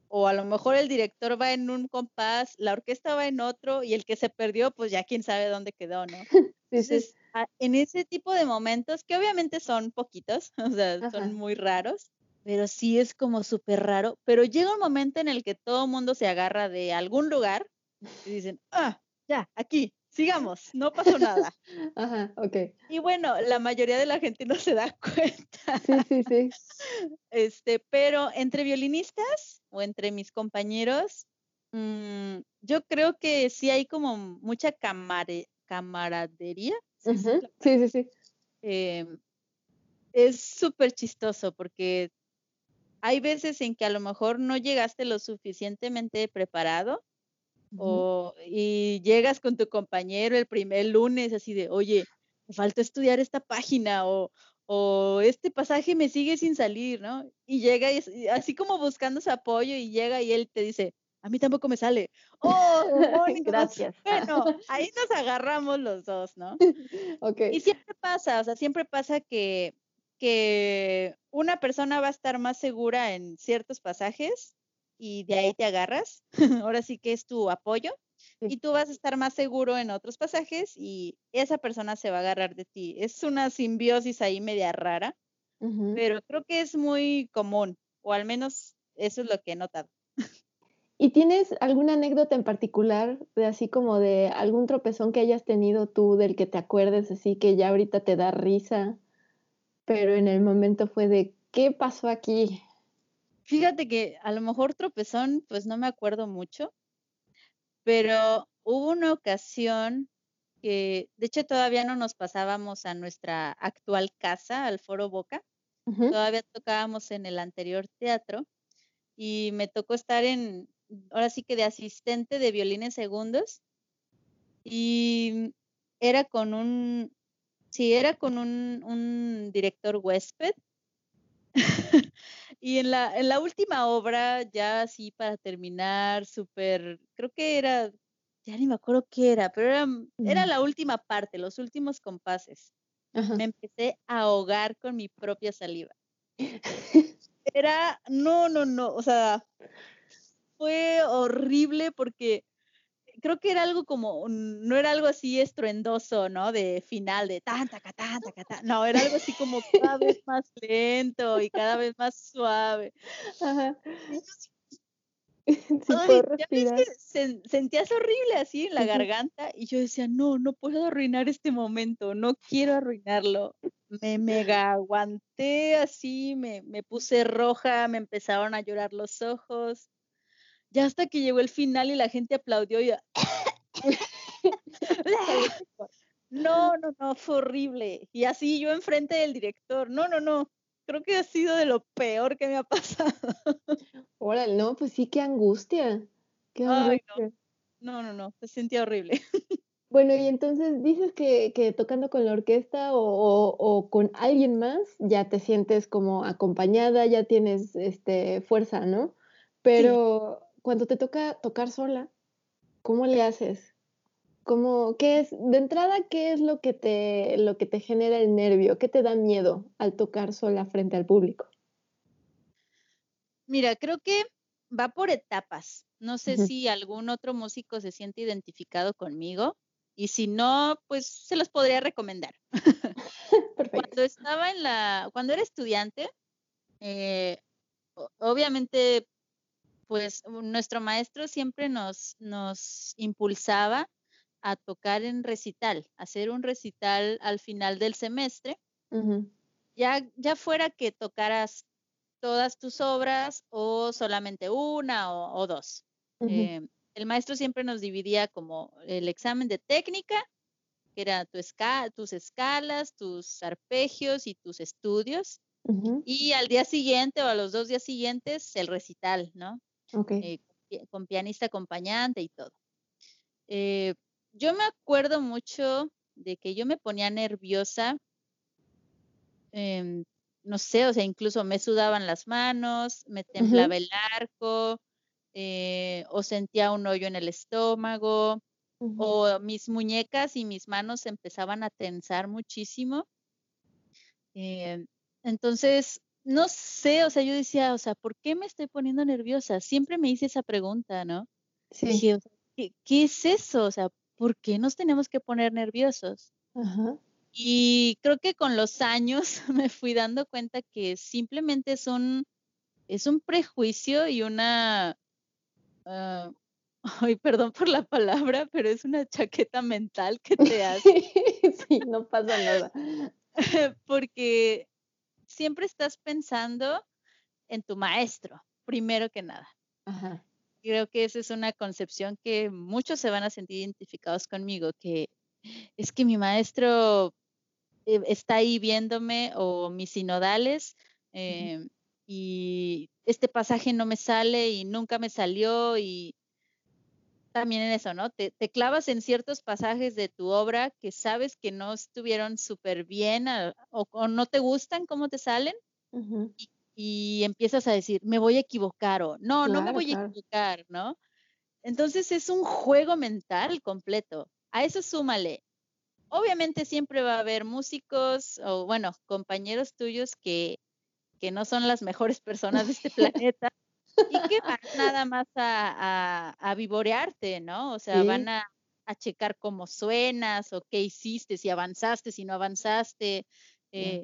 O a lo mejor el director va en un compás, la orquesta va en otro y el que se perdió, pues ya quién sabe dónde quedó, ¿no? Entonces, en ese tipo de momentos, que obviamente son poquitos, o sea, son muy raros, pero sí es como súper raro, pero llega un momento en el que todo el mundo se agarra de algún lugar y dicen, ah, ya, aquí, sigamos, no pasó nada. Ajá, ok. Y bueno, la mayoría de la gente no se da cuenta. Sí, sí, sí. Este, pero entre violinistas o entre mis compañeros, mm, yo creo que sí hay como mucha camare camaradería. Sí, sí, sí. Em, es súper chistoso porque hay veces en que a lo mejor no llegaste lo suficientemente preparado o, y llegas con tu compañero el primer lunes así de, oye, me falta estudiar esta página o, o este pasaje me sigue sin salir, ¿no? Y llega y, así como buscando su apoyo y llega y él te dice, a mí tampoco me sale. Oh, gracias. Bueno, ahí nos agarramos los dos, ¿no? ok. Y siempre pasa, o sea, siempre pasa que, que una persona va a estar más segura en ciertos pasajes y de ahí te agarras. Ahora sí que es tu apoyo. Y tú vas a estar más seguro en otros pasajes y esa persona se va a agarrar de ti. Es una simbiosis ahí media rara, pero creo que es muy común, o al menos eso es lo que he notado. ¿Y tienes alguna anécdota en particular de así como de algún tropezón que hayas tenido tú del que te acuerdes así que ya ahorita te da risa, pero en el momento fue de ¿qué pasó aquí? Fíjate que a lo mejor tropezón, pues no me acuerdo mucho, pero hubo una ocasión que, de hecho, todavía no nos pasábamos a nuestra actual casa, al Foro Boca, todavía tocábamos en el anterior teatro y me tocó estar en, ahora sí que de asistente de violines segundos. Y era con un, sí, era con un, un director huésped. y en la, en la última obra, ya así para terminar, súper, creo que era, ya ni me acuerdo qué era, pero era, era la última parte, los últimos compases. Me empecé a ahogar con mi propia saliva. Era, no, no, no, o sea, fue horrible porque creo que era algo como, no era algo así estruendoso, ¿no? De final, de tan, taca, tan, taca, tan. No, era algo así como cada vez más lento y cada vez más suave. Ajá. sentías horrible así en la garganta y yo decía, no, no puedo arruinar este momento, no quiero arruinarlo. Me mega aguanté así, me, me puse roja, me empezaron a llorar los ojos ya hasta que llegó el final y la gente aplaudió y no, no, no, fue horrible. Y así yo enfrente del director, no, no, no, creo que ha sido de lo peor que me ha pasado. Órale, no, pues sí, qué angustia. Qué angustia. no. no, no, se sentía horrible. Bueno, y entonces dices que, que tocando con la orquesta o, o, con alguien más ya te sientes como acompañada, ya tienes este fuerza, ¿no? Pero cuando te toca tocar sola, ¿cómo le haces? ¿Cómo, qué es, de entrada, qué es lo que, te, lo que te genera el nervio? ¿Qué te da miedo al tocar sola frente al público? Mira, creo que va por etapas. No sé si algún otro músico se siente identificado conmigo y si no, pues se los podría recomendar. Cuando estaba en la, cuando era estudiante, eh, obviamente, pues nuestro maestro siempre nos, nos impulsaba a tocar en recital, hacer un recital al final del semestre, ya, ya fuera que tocaras todas tus obras o solamente una o, dos. Eh, el maestro siempre nos dividía como el examen de técnica, que era tu tus escalas, tus arpegios y tus estudios, y al día siguiente o a los dos días siguientes el recital, ¿no? Eh, con pianista acompañante y todo. Eh, yo me acuerdo mucho de que yo me ponía nerviosa, em, no sé, o sea, incluso me sudaban las manos, me temblaba el arco, eh, o sentía un hoyo en el estómago, o mis muñecas y mis manos empezaban a tensar muchísimo. Eh, entonces, no sé, o sea, yo decía, o sea, ¿por qué me estoy poniendo nerviosa? Siempre me hice esa pregunta, ¿no? Sí. ¿qué, ¿qué, es eso? O sea, ¿por qué nos tenemos que poner nerviosos? Y creo que con los años me fui dando cuenta que simplemente es un, es un prejuicio y una, uh, ay, perdón por la palabra, pero es una chaqueta mental que te hace. sí, no pasa nada. Porque siempre estás pensando en tu maestro, primero que nada. Ajá creo que esa es una concepción que muchos se van a sentir identificados conmigo, que es que mi maestro eh, está ahí viéndome o mis sinodales eh, y este pasaje no me sale y nunca me salió y también en eso, ¿no? Te, clavas en ciertos pasajes de tu obra que sabes que no estuvieron súper bien o, no te gustan cómo te salen y empiezas a decir, me voy a equivocar o no, no me voy a equivocar, ¿no? Entonces es un juego mental completo. A eso súmale. Obviamente siempre va a haber músicos o, bueno, compañeros tuyos que, que no son las mejores personas de este planeta y que van nada más a, a, vivorearte, ¿no? O sea, van a, a, checar cómo suenas o qué hiciste, si avanzaste, si no avanzaste. Eh,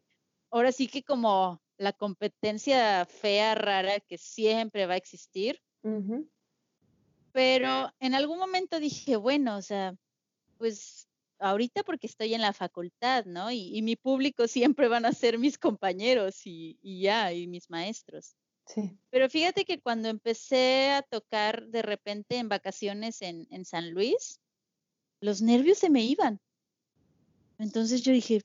ahora sí que como la competencia fea, rara, que siempre va a existir. Pero en algún momento dije, bueno, o sea, pues ahorita porque estoy en la facultad, ¿no? Y, mi público siempre van a ser mis compañeros y, ya, y mis maestros. Sí. Pero fíjate que cuando empecé a tocar de repente en vacaciones en, en San Luis, los nervios se me iban. Entonces yo dije,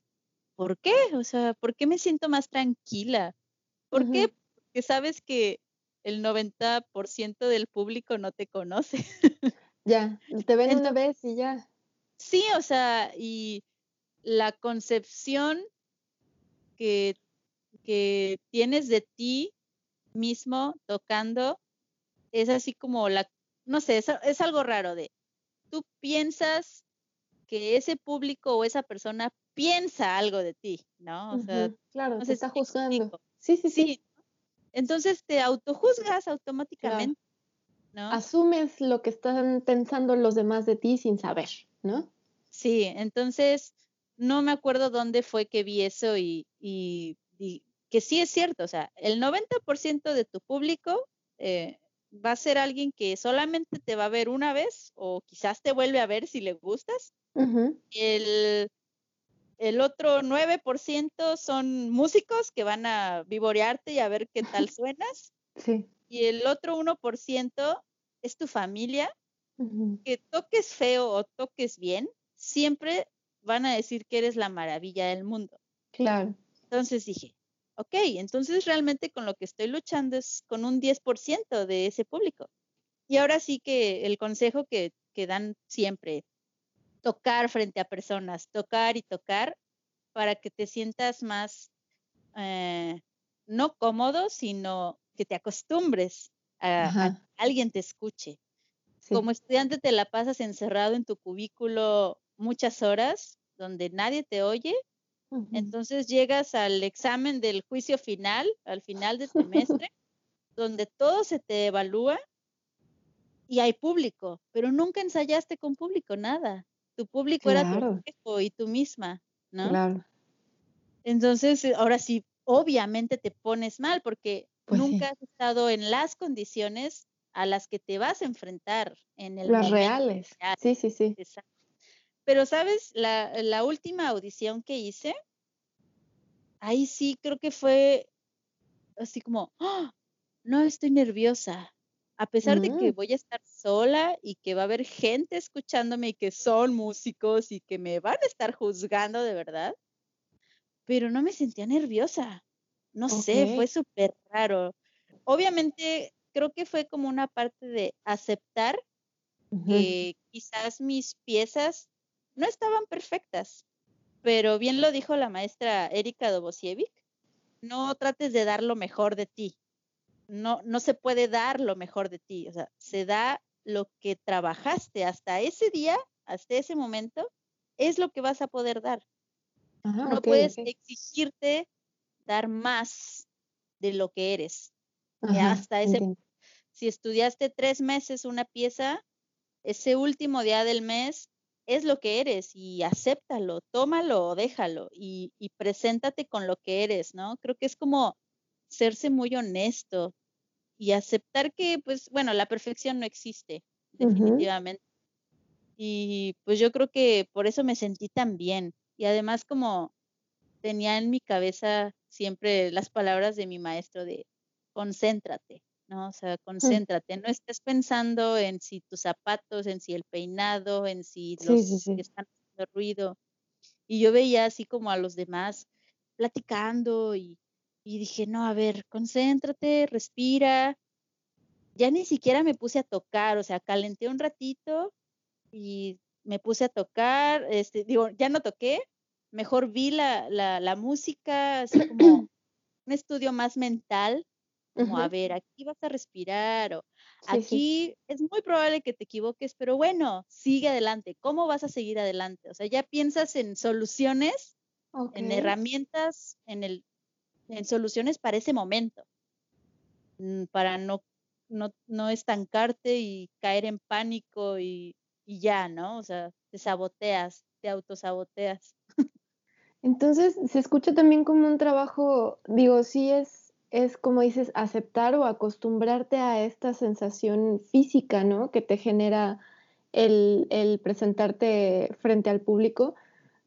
¿por qué? O sea, ¿por qué me siento más tranquila? ¿Por qué? Porque sabes que el 90% del público no te conoce. Ya, te ven una vez y ya. Sí, o sea, y la concepción que, que tienes de ti mismo tocando es así como la, no sé, es, es algo raro de, tú piensas que ese público o esa persona piensa algo de ti, ¿no? O sea, claro, te está juzgando. Sí, sí, sí, Entonces te autojuzgas automáticamente, ¿no? Asumes lo que están pensando los demás de ti sin saber, ¿no? Sí, entonces no me acuerdo dónde fue que vi eso y, y, que sí es cierto, o sea, el 90% de tu público eh, va a ser alguien que solamente te va a ver una vez o quizás te vuelve a ver si le gustas. El el otro 9% son músicos que van a vivorearte y a ver qué tal suenas. Sí. Y el otro 1% es tu familia. Que toques feo o toques bien, siempre van a decir que eres la maravilla del mundo. Claro. Entonces dije, ok, entonces realmente con lo que estoy luchando es con un 10% de ese público. Y ahora sí que el consejo que, que dan siempre, tocar frente a personas, tocar y tocar para que te sientas más, eh, no cómodo, sino que te acostumbres a, que alguien te escuche. como estudiante te la pasas encerrado en tu cubículo muchas horas, donde nadie te oye. Entonces llegas al examen del juicio final, al final del semestre, donde todo se te evalúa y hay público, pero nunca ensayaste con público, nada. Tu público era tu hijo y tú misma, ¿no? Claro. Entonces, ahora sí, obviamente te pones mal porque pues nunca has estado en las condiciones a las que te vas a enfrentar en el Las reales. Sí, sí, sí. Pero, ¿sabes? La, la última audición que hice, ahí sí creo que fue así como, ¡Ah! no estoy nerviosa. A pesar de que mm. voy a estar sola y que va a haber gente escuchándome y que son músicos y que me van a estar juzgando de verdad, pero no me sentía nerviosa. No sé, fue súper raro. Obviamente creo que fue como una parte de aceptar que quizás mis piezas no estaban perfectas, pero bien lo dijo la maestra Erika Dobosiewicz, no trates de dar lo mejor de ti. No, no se puede dar lo mejor de ti, o sea, se da lo que trabajaste hasta ese día, hasta ese momento, es lo que vas a poder dar no puedes exigirte dar más de lo que eres. hasta ese, si estudiaste tres meses una pieza, ese último día del mes es lo que eres y acéptalo, tómalo o déjalo y, y preséntate con lo que eres, ¿no? Creo que es como serse muy honesto y aceptar que, pues, bueno, la perfección no existe, definitivamente. Y pues yo creo que por eso me sentí tan bien, y además como tenía en mi cabeza siempre las palabras de mi maestro de concéntrate, ¿no? O sea, mm. concéntrate, no estés pensando en si tus zapatos, en si el peinado, en si los que están haciendo ruido. Y yo veía así como a los demás platicando y, y dije, no, a ver, concéntrate, respira. Ya ni siquiera me puse a tocar, o sea, calenté un ratito y me puse a tocar, este, digo, ya no toqué, mejor vi la, la, la música, así como un estudio más mental, como a ver, aquí vas a respirar o aquí es muy probable que te equivoques, pero bueno, sigue adelante. ¿Cómo vas a seguir adelante? O sea, ya piensas en soluciones, en herramientas, en el en soluciones para ese momento, mm, para no, no, no estancarte y caer en pánico y y ya, ¿no? O sea, te saboteas, te autosaboteas. Entonces, se escucha también como un trabajo, digo, sí es, es como dices, aceptar o acostumbrarte a esta sensación física, ¿no? Que te genera el, el presentarte frente al público,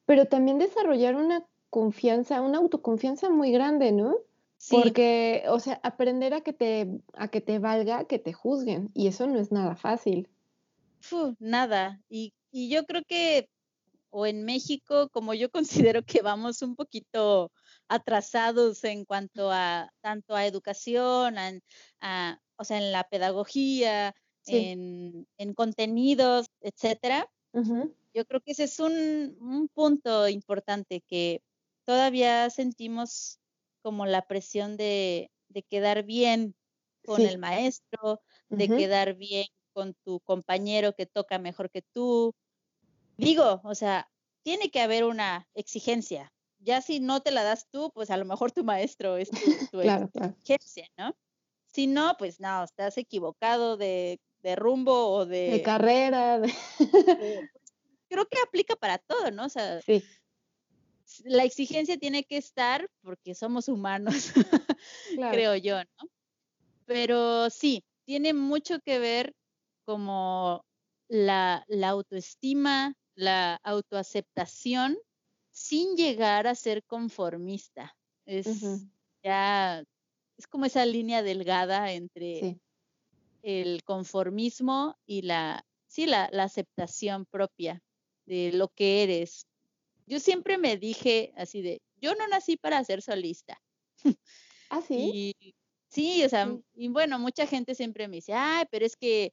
pero también desarrollar una confianza, una autoconfianza muy grande, ¿no? Sí. Porque, o sea, aprender a que te, a que te valga, que te juzguen, y eso no es nada fácil nada. Y, y yo creo que, o en México, como yo considero que vamos un poquito atrasados en cuanto a tanto a educación, a, o sea, en la pedagogía, en, en, contenidos, etcétera. Yo creo que ese es un, un, punto importante que todavía sentimos como la presión de, de quedar bien con el maestro, de quedar bien con tu compañero que toca mejor que tú. Digo, o sea, tiene que haber una exigencia. Ya si no te la das tú, pues a lo mejor tu maestro es tu, exigencia, ¿no? Si no, pues no, estás equivocado de, rumbo o de... De carrera. creo que aplica para todo, ¿no? O sea, sí. la exigencia tiene que estar porque somos humanos, creo yo, ¿no? Pero sí, tiene mucho que ver como la, autoestima, la autoaceptación, sin llegar a ser conformista. Es ya, es como esa línea delgada entre el conformismo y la, sí, la, la aceptación propia de lo que eres. Yo siempre me dije así de, yo no nací para ser solista. ¿Ah, sí? sí, o sea, y bueno, mucha gente siempre me dice, ay, pero es que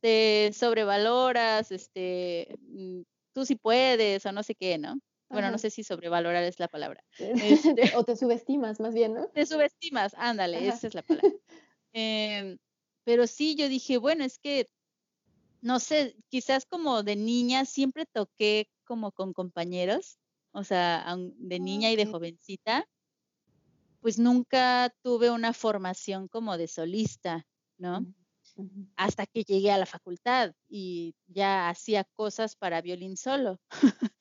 te, sobrevaloras, este, mm, tú sí puedes o no sé qué, ¿no? Bueno, no sé si sobrevalorar es la palabra. Este o te subestimas, más bien, ¿no? Te subestimas, ándale, esa es la palabra. Em, pero sí, yo dije, bueno, es que no sé, quizás como de niña siempre toqué como con compañeros, o sea, de niña y de jovencita, pues nunca tuve una formación como de solista, ¿no? Hasta que llegué a la facultad y ya hacía cosas para violín solo.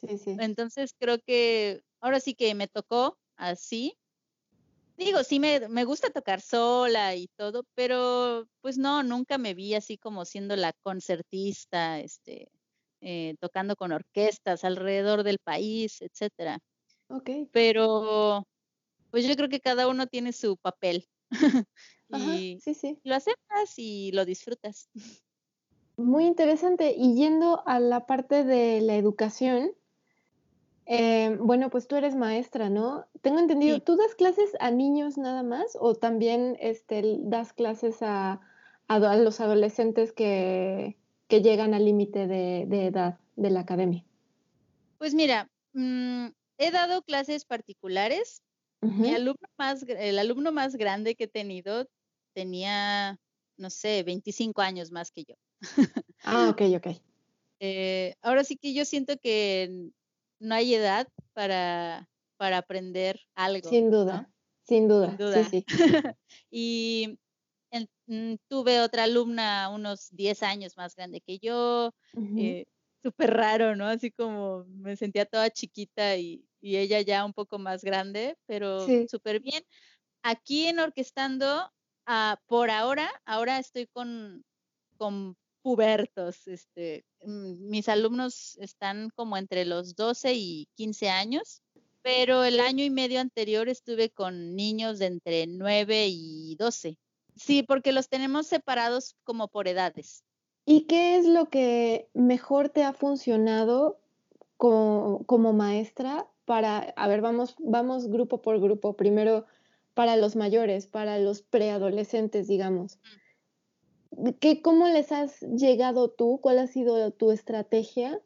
Sí, sí. Entonces creo que ahora sí que me tocó así. Digo, sí me, me gusta tocar sola y todo, pero pues no, nunca me vi así como siendo la concertista, este, eh, tocando con orquestas alrededor del país, etcétera. Ok. Pero pues yo creo que cada uno tiene su papel. y sí, sí. lo aceptas y lo disfrutas. Muy interesante. Y yendo a la parte de la educación, eh, bueno, pues tú eres maestra, ¿no? Tengo entendido, ¿tú das clases a niños nada más o también este, das clases a, los adolescentes que, llegan al límite de, edad de la academia? Pues mira, mm, he dado clases particulares mi alumno más, el alumno más grande que he tenido tenía, no sé, 25 años más que yo. Ah, ok, ok. Eh, ahora sí que yo siento que no hay edad para, para aprender algo. Sin duda, sin duda. Sí, sí. y mm, tuve otra alumna unos 10 años más grande que yo, eh, súper raro, ¿no? Así como me sentía toda chiquita y, y ella ya un poco más grande, pero súper bien. Aquí en Orquestando, ah, por ahora, ahora estoy con, con pubertos. Este, mm, mis alumnos están como entre los 12 y 15 años, pero el año y medio anterior estuve con niños de entre 9 y 12. Sí, porque los tenemos separados como por edades. ¿Y qué es lo que mejor te ha funcionado como, como maestra para, a ver, vamos, vamos grupo por grupo, primero para los mayores, para los preadolescentes, digamos. ¿Qué, ¿Cómo les has llegado tú? ¿Cuál ha sido tu estrategia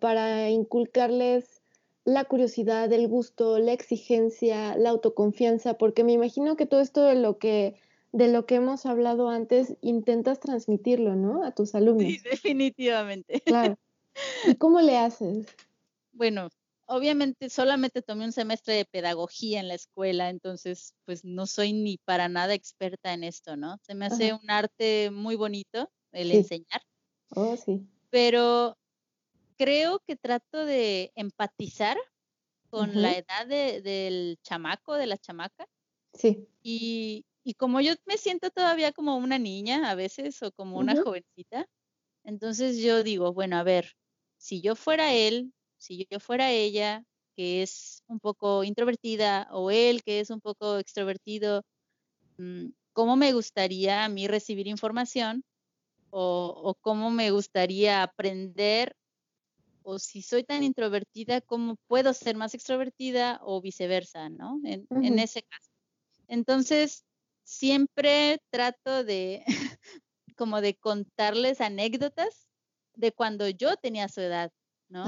para inculcarles la curiosidad, el gusto, la exigencia, la autoconfianza? Porque me imagino que todo esto de lo que, de lo que hemos hablado antes intentas transmitirlo, ¿no? A tus alumnos. Sí, definitivamente. Claro. ¿Y cómo le haces? Bueno, obviamente solamente tomé un semestre de pedagogía en la escuela, entonces pues no soy ni para nada experta en esto, ¿no? Se me hace un arte muy bonito el enseñar. Oh, sí. Pero creo que trato de empatizar con la edad del chamaco, de la chamaca. Sí. Y, como yo me siento todavía como una niña a veces o como una jovencita, entonces yo digo, bueno, a ver, si yo fuera él, si yo fuera ella, que es un poco introvertida, o él, que es un poco extrovertido, mm, ¿cómo me gustaría a mí recibir información? O, cómo me gustaría aprender, o si soy tan introvertida, ¿cómo puedo ser más extrovertida o viceversa, ¿no? En, en ese caso. Entonces, siempre trato de, como de contarles anécdotas de cuando yo tenía su edad, ¿no?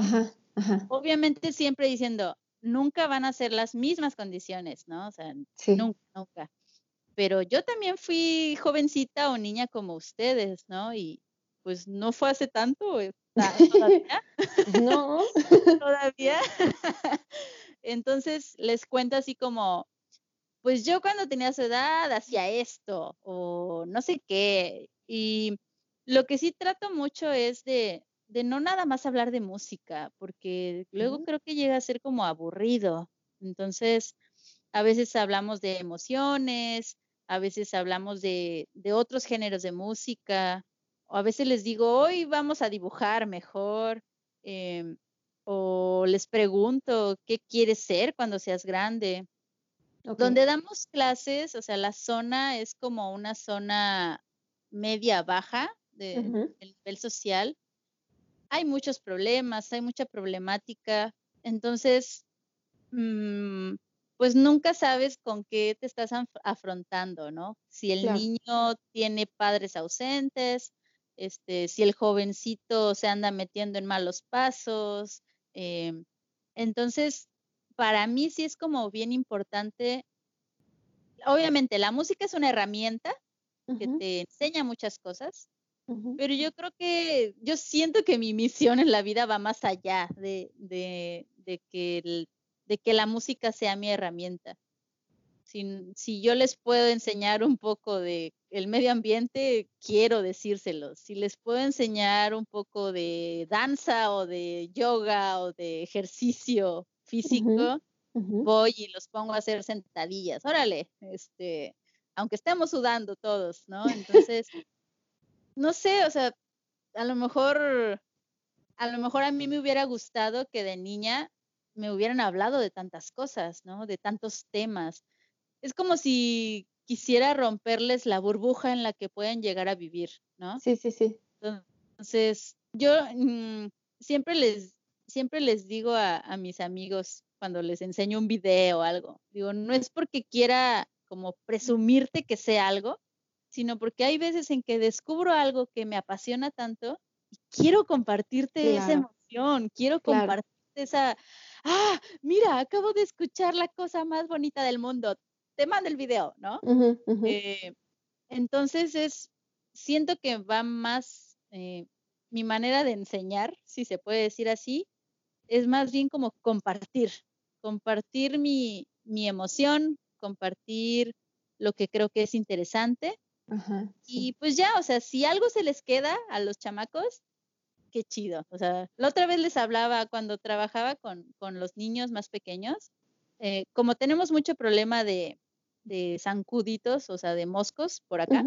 Obviamente siempre diciendo, nunca van a ser las mismas condiciones, ¿no? O sea, nunca, nunca. Pero yo también fui jovencita o niña como ustedes, ¿no? Y pues no fue hace tanto, eh, todavía. no. todavía. Entonces les cuento así como, pues yo cuando tenía su edad hacía esto o no sé qué. Y lo que sí trato mucho es de de no nada más hablar de música, porque luego creo que llega a ser como aburrido. Entonces, a veces hablamos de emociones, a veces hablamos de, de otros géneros de música, o a veces les digo, hoy vamos a dibujar mejor, em, o les pregunto, ¿qué quieres ser cuando seas grande? Donde damos clases, o sea, la zona es como una zona media baja de, del nivel social hay muchos problemas, hay mucha problemática, entonces, mm, pues nunca sabes con qué te estás afrontando, ¿no? Si el niño tiene padres ausentes, este, si el jovencito se anda metiendo en malos pasos. Em, entonces, para mí sí es como bien importante. Obviamente, la música es una herramienta que te enseña muchas cosas, Pero yo creo que, yo siento que mi misión en la vida va más allá de, de, de que, de que la música sea mi herramienta. Si, si, yo les puedo enseñar un poco de el medio ambiente, quiero decírselos. Si les puedo enseñar un poco de danza o de yoga o de ejercicio físico, voy y los pongo a hacer sentadillas. Órale, este, aunque estemos sudando todos, ¿no? Entonces, no sé, o sea, a lo mejor, a lo mejor a mí me hubiera gustado que de niña me hubieran hablado de tantas cosas, ¿no? De tantos temas. Es como si quisiera romperles la burbuja en la que pueden llegar a vivir, ¿no? Sí, sí, sí. Entonces, yo mm, siempre les, siempre les digo a, a mis amigos cuando les enseño un video o algo, digo, no es porque quiera como presumirte que sé algo, sino porque hay veces en que descubro algo que me apasiona tanto y quiero compartirte esa emoción, quiero compartirte esa, ah, mira, acabo de escuchar la cosa más bonita del mundo, te mando el video, ¿no? Eh, entonces es, siento que va más, eh, mi manera de enseñar, si se puede decir así, es más bien como compartir, compartir mi, mi emoción, compartir lo que creo que es interesante y pues ya, o sea, si algo se les queda a los chamacos, qué chido. O sea, la otra vez les hablaba cuando trabajaba con, con los niños más pequeños, eh, como tenemos mucho problema de, de zancuditos, o sea, de moscos por acá.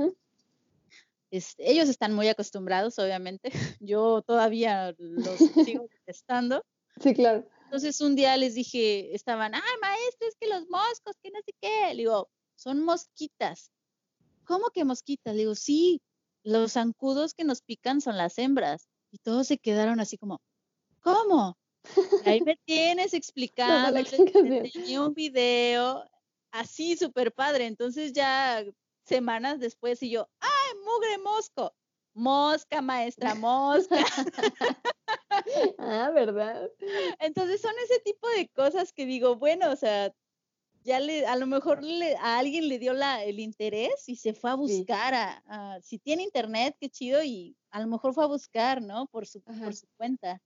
ellos están muy acostumbrados, obviamente. Yo todavía los sigo detestando. Sí, claro. Entonces un día les dije, estaban, ah, maestro, es que los moscos, que no sé qué. Le digo, son mosquitas. ¿Cómo que mosquitas? Le digo, sí, los zancudos que nos pican son las hembras. Y todos se quedaron así como, ¿cómo? ahí me tienes explicando, no, un video así súper padre. Entonces ya semanas después y yo, ¡ay, mugre mosco! Mosca, maestra, mosca. ah, ¿verdad? Entonces son ese tipo de cosas que digo, bueno, o sea, ya le, a lo mejor le, a alguien le dio la, el interés y se fue a buscar a, si tiene internet, qué chido, y a lo mejor fue a buscar, ¿no? Por su, por su cuenta.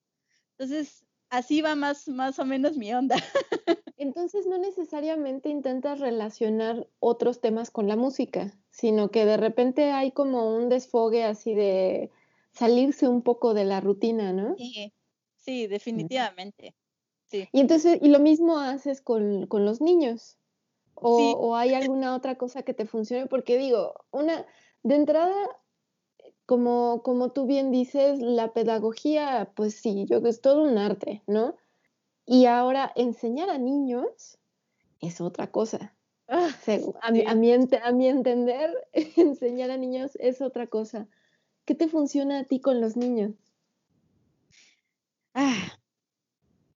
Entonces, así va más, más o menos mi onda. Entonces, no necesariamente intentas relacionar otros temas con la música, sino que de repente hay como un desfogue así de salirse un poco de la rutina, ¿no? Sí, sí, definitivamente. Y entonces, y lo mismo haces con, los niños. O, hay alguna otra cosa que te funcione, porque digo, una, de entrada, como, como tú bien dices, la pedagogía, pues sí, yo es todo un arte, ¿no? Y ahora enseñar a niños es otra cosa. Ah, a, mi, a, a mi entender, enseñar a niños es otra cosa. ¿Qué te funciona a ti con los niños? Ah,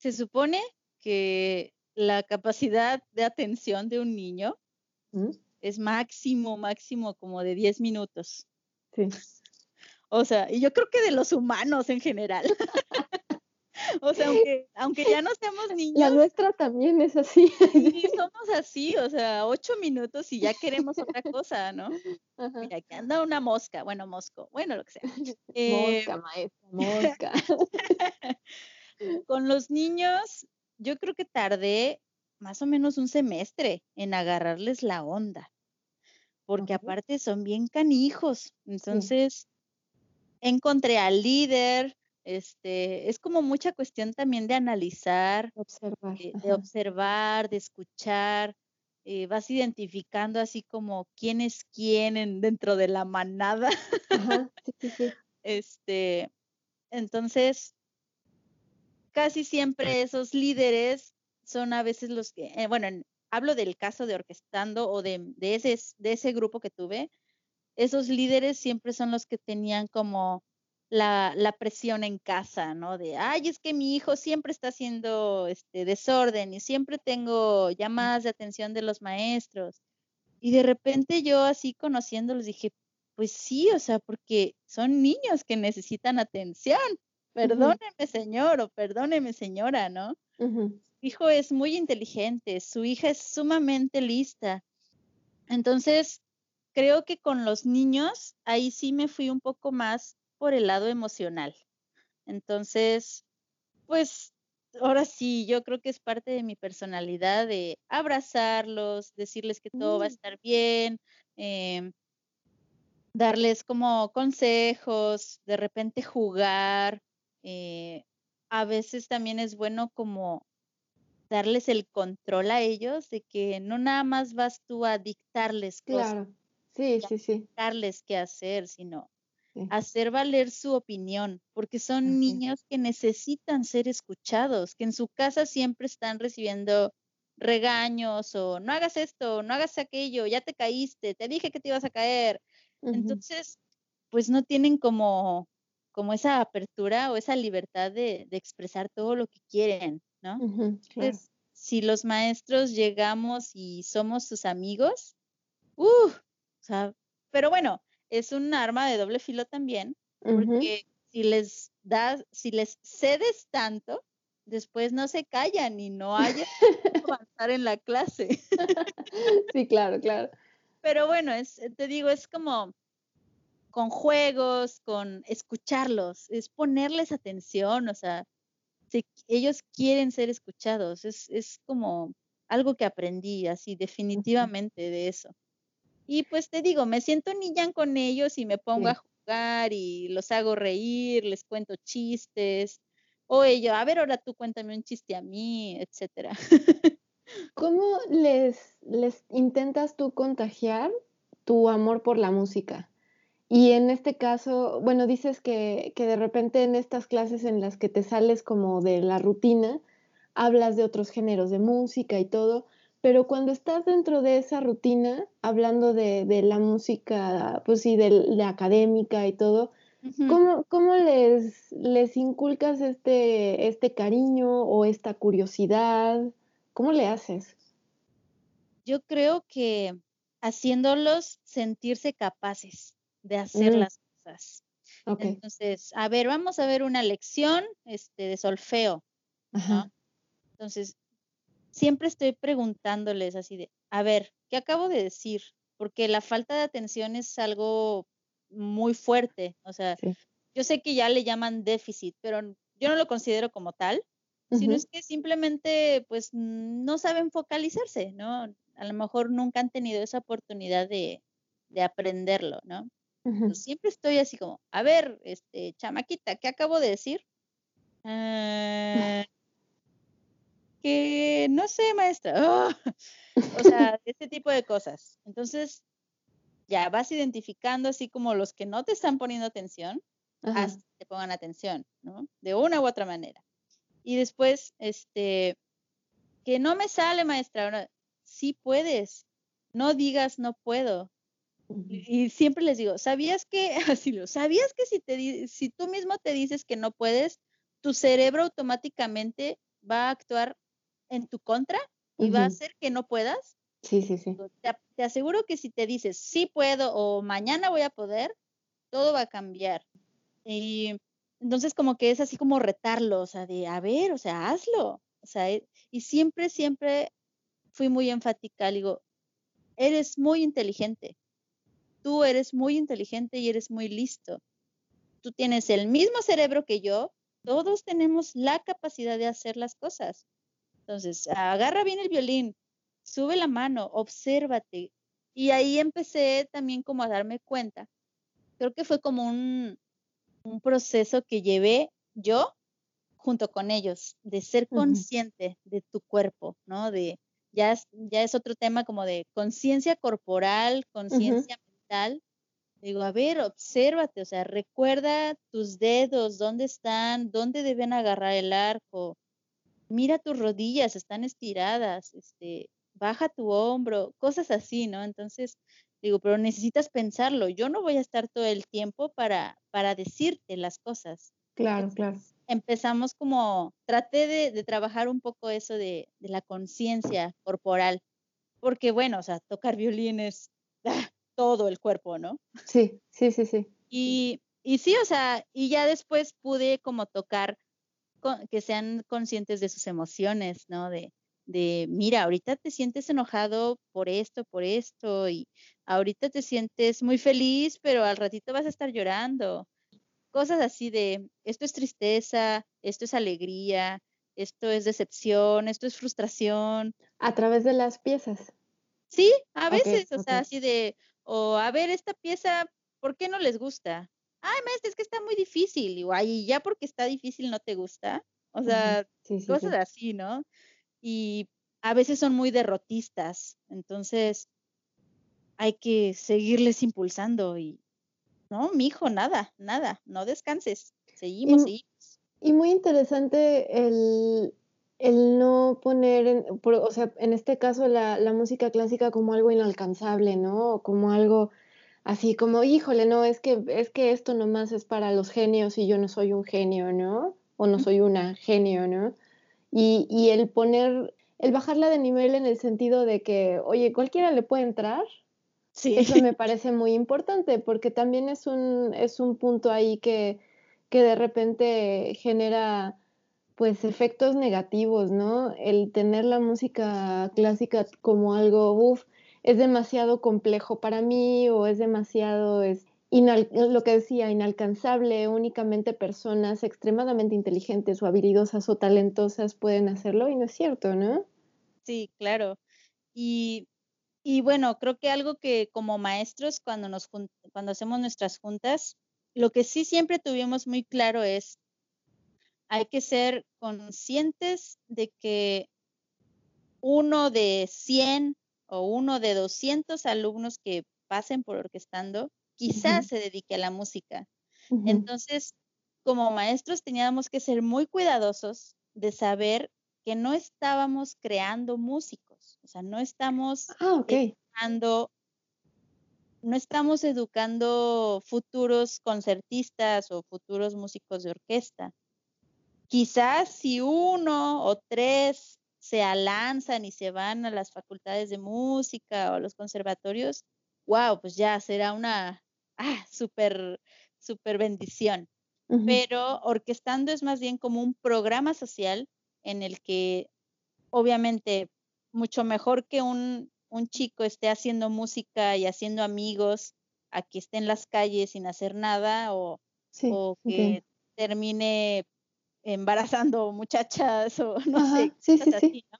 se supone que la capacidad de atención de un niño ¿Mm? es máximo, máximo como de 10 minutos. Sí. O sea, y yo creo que de los humanos en general. o sea, aunque, aunque ya no seamos niños. La nuestra también es así. sí, somos así, o sea, ocho minutos y ya queremos otra cosa, ¿no? Mira, aquí anda una mosca, bueno, mosco, bueno, lo que sea. mosca, eh, maestra, mosca. Con los niños, yo creo que tardé más o menos un semestre en agarrarles la onda, porque aparte son bien canijos. Entonces, encontré al líder, este, es como mucha cuestión también de analizar, observar. de, observar, de escuchar. Eh, vas identificando así como quién es quién dentro de la manada. este, entonces, casi siempre esos líderes son a veces los que, eh, bueno, hablo del caso de orquestando o de, ese, de ese grupo que tuve, esos líderes siempre son los que tenían como la, presión en casa, ¿no? De, ay, es que mi hijo siempre está haciendo este desorden y siempre tengo llamadas de atención de los maestros. Y de repente yo así conociéndolos dije, pues sí, o sea, porque son niños que necesitan atención perdóneme señor o perdóneme señora, ¿no? Su hijo es muy inteligente, su hija es sumamente lista. Entonces, creo que con los niños, ahí sí me fui un poco más por el lado emocional. Entonces, pues ahora sí, yo creo que es parte de mi personalidad de abrazarlos, decirles que todo va a mm. estar bien, em, darles como consejos, de repente jugar. Eh, a veces también es bueno como darles el control a ellos de que no nada más vas tú a dictarles cosas. Claro, sí, sí, sí. Dictarles qué hacer, sino hacer valer su opinión, porque son niños que necesitan ser escuchados, que en su casa siempre están recibiendo regaños o no hagas esto, no hagas aquello, ya te caíste, te dije que te ibas a caer. Entonces, pues no tienen como, como esa apertura o esa libertad de, expresar todo lo que quieren, ¿no? Entonces, si los maestros llegamos y somos sus amigos, uh, o sea, pero bueno, es un arma de doble filo también, porque si les das, si les cedes tanto, después no se callan y no hay avanzar en la clase. sí, claro, claro. Pero bueno, es, te digo, es como con juegos, con escucharlos, es ponerles atención, o sea, si ellos quieren ser escuchados, es, es como algo que aprendí así definitivamente de eso. Y pues te digo, me siento niña con ellos y me pongo a jugar y los hago reír, les cuento chistes. O ellos, a ver, ahora tú cuéntame un chiste a mí, etcétera. ¿Cómo les, les intentas tú contagiar tu amor por la música? Y en este caso, bueno, dices que, que, de repente en estas clases en las que te sales como de la rutina, hablas de otros géneros de música y todo, pero cuando estás dentro de esa rutina, hablando de, la música, pues sí, de la académica y todo, ¿cómo, les, les inculcas este, este cariño o esta curiosidad? ¿Cómo le haces? Yo creo que haciéndolos sentirse capaces de hacer mm. las cosas. Entonces, a ver, vamos a ver una lección este, de solfeo. Entonces, siempre estoy preguntándoles así de, a ver, ¿qué acabo de decir? Porque la falta de atención es algo muy fuerte. O sea, yo sé que ya le llaman déficit, pero yo no lo considero como tal, sino es que simplemente pues no saben focalizarse, ¿no? A lo mejor nunca han tenido esa oportunidad de, aprenderlo, ¿no? Siempre estoy así como, a ver, este, chamaquita, ¿qué acabo de decir? Ah, que no sé, maestra. o sea, este tipo de cosas. Entonces, ya vas identificando así como los que no te están poniendo atención, hasta que te pongan atención, ¿no? De una u otra manera. Y después, este, que no me sale, maestra. sí puedes. No digas no puedo. Y siempre les digo, ¿sabías que, así lo, ¿sabías que si, te, si tú mismo te dices que no puedes, tu cerebro automáticamente va a actuar en tu contra y va a hacer que no puedas. Sí, sí, sí. Te, aseguro que si te dices sí puedo o mañana voy a poder, todo va a cambiar. Y entonces como que es así como retarlo, o sea, de a ver, o sea, hazlo. O sea, eh, y siempre, siempre fui muy enfática, digo, eres muy inteligente. Tú eres muy inteligente y eres muy listo. Tú tienes el mismo cerebro que yo, todos tenemos la capacidad de hacer las cosas. Entonces, agarra bien el violín, sube la mano, obsérvate. Y ahí empecé también como a darme cuenta. Creo que fue como un, proceso que llevé yo junto con ellos, de ser consciente de tu cuerpo, ¿no? De, ya es, ya es otro tema como de conciencia corporal, conciencia mental. Digo, a ver, obsérvate, o sea, recuerda tus dedos, dónde están, dónde deben agarrar el arco, mira tus rodillas, están estiradas, este, baja tu hombro, cosas así, ¿no? Entonces, digo, pero necesitas pensarlo. Yo no voy a estar todo el tiempo para, para decirte las cosas. Claro, claro. Empezamos como, traté de, trabajar un poco eso de, la conciencia corporal, porque bueno, o sea, tocar violín es ah, todo el cuerpo, ¿no? Sí, sí, sí, sí. Y, y sí, o sea, y ya después pude como tocar que sean conscientes de sus emociones, ¿no? De, de, mira, ahorita te sientes enojado por esto, por esto, y ahorita te sientes muy feliz, pero al ratito vas a estar llorando. Cosas así de, esto es tristeza, esto es alegría, esto es decepción, esto es frustración. A través de las piezas. Sí, a veces, o sea, así de, o a ver, esta pieza, ¿por qué no les gusta? Ay, maestra, es que está muy difícil. Y ya porque está difícil no te gusta. O sea, cosas así, ¿no? Y a veces son muy derrotistas. Entonces, hay que seguirles impulsando y, no, mi hijo, nada, nada, no descanses. Seguimos, seguimos. Y muy interesante el, el no poner, en, o sea, en este caso la, la, música clásica como algo inalcanzable, ¿no? Como algo así como, híjole, no, es que, es que esto nomás es para los genios y yo no soy un genio, ¿no? O no soy una genio, ¿no? Y, y el poner, el bajarla de nivel en el sentido de que, oye, cualquiera le puede entrar. Sí. Eso me parece muy importante porque también es un, es un punto ahí que, que de repente genera pues efectos negativos, ¿no? El tener la música clásica como algo, uff, es demasiado complejo para mí o es demasiado, es lo que decía, inalcanzable, únicamente personas extremadamente inteligentes o habilidosas o talentosas pueden hacerlo y no es cierto, ¿no? Sí, claro. Y, y bueno, creo que algo que como maestros cuando, nos, cuando hacemos nuestras juntas, lo que sí siempre tuvimos muy claro es hay que ser conscientes de que uno de 100 o uno de 200 alumnos que pasen por orquestando quizás se dedique a la música. Entonces, como maestros teníamos que ser muy cuidadosos de saber que no estábamos creando músicos, o sea, no estamos ah, educando, no estamos educando futuros concertistas o futuros músicos de orquesta. Quizás si uno o tres se alanzan y se van a las facultades de música o a los conservatorios, wow, pues ya será una ah, super, super bendición. Pero orquestando es más bien como un programa social en el que obviamente mucho mejor que un, un chico esté haciendo música y haciendo amigos a que esté en las calles sin hacer nada o, o que termine embarazando muchachas o no sé, sí, sí, así, ¿no?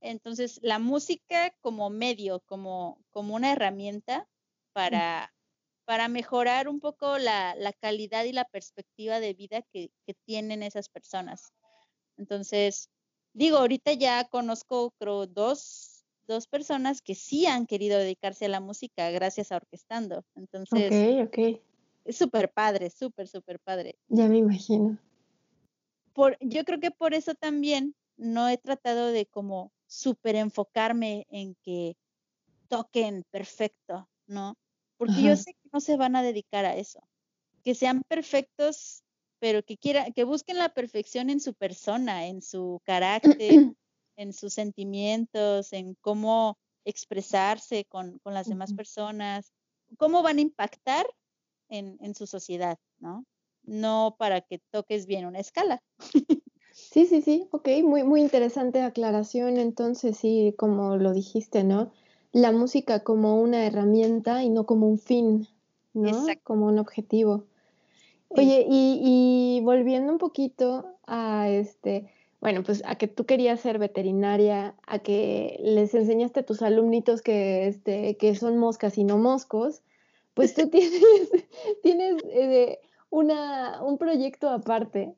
Entonces, la música como medio, como, como una herramienta para, para mejorar un poco la, la, calidad y la perspectiva de vida que, que, tienen esas personas. Entonces, digo, ahorita ya conozco, creo, dos, dos personas que sí han querido dedicarse a la música gracias a Orquestando. Entonces, ok, ok. Es súper padre, súper, súper padre. Ya me imagino yo creo que por eso también no he tratado de como súper enfocarme en que toquen perfecto, ¿no? Porque yo sé que no se van a dedicar a eso. Que sean perfectos, pero que quieran, que busquen la perfección en su persona, en su carácter, en sus sentimientos, en cómo expresarse con, con las demás personas, cómo van a impactar en, en su sociedad, ¿no? No para que toques bien una escala. Sí, sí, sí, ok, muy, muy interesante aclaración. Entonces, sí, como lo dijiste, ¿no? La música como una herramienta y no como un fin, ¿no? Como un objetivo. Oye, y, y, volviendo un poquito a este, bueno, pues a que tú querías ser veterinaria, a que les enseñaste a tus alumnitos que, este, que son moscas y no moscos, pues tú tienes, tienes eh, una, un proyecto aparte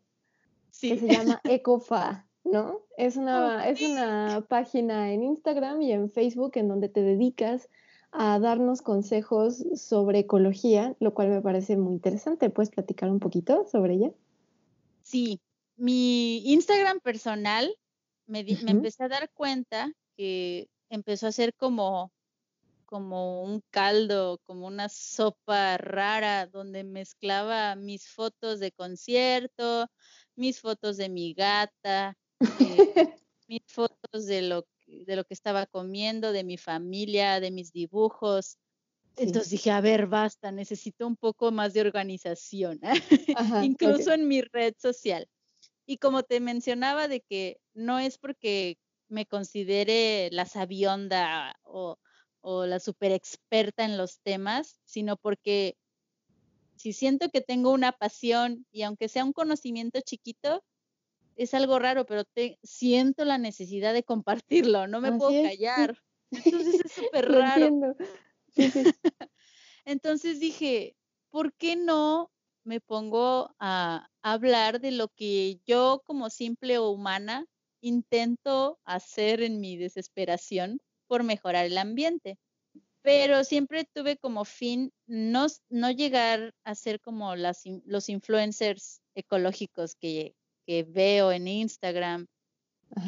que se llama Ecofa, ¿no? Es una, es una página en Instagram y en Facebook en donde te dedicas a darnos consejos sobre ecología, lo cual me parece muy interesante. ¿Puedes platicar un poquito sobre ella? Sí, mi Instagram personal me, me empecé a dar cuenta que empezó a ser como como un caldo, como una sopa rara, donde mezclaba mis fotos de concierto, mis fotos de mi gata, eh, mis fotos de lo, de lo que estaba comiendo, de mi familia, de mis dibujos. Entonces dije, a ver, basta, necesito un poco más de organización, incluso en mi red social. Y como te mencionaba de que no es porque me considere la sabionda o, o la super experta en los temas, sino porque si siento que tengo una pasión y aunque sea un conocimiento chiquito, es algo raro, pero te, siento la necesidad de compartirlo, no me puedo callar. Entonces es súper raro. Entonces dije, ¿por qué no me pongo a hablar de lo que yo como simple humana intento hacer en mi desesperación por mejorar el ambiente? pero siempre tuve como fin no, no llegar a ser como las, los influencers ecológicos que, que veo en Instagram,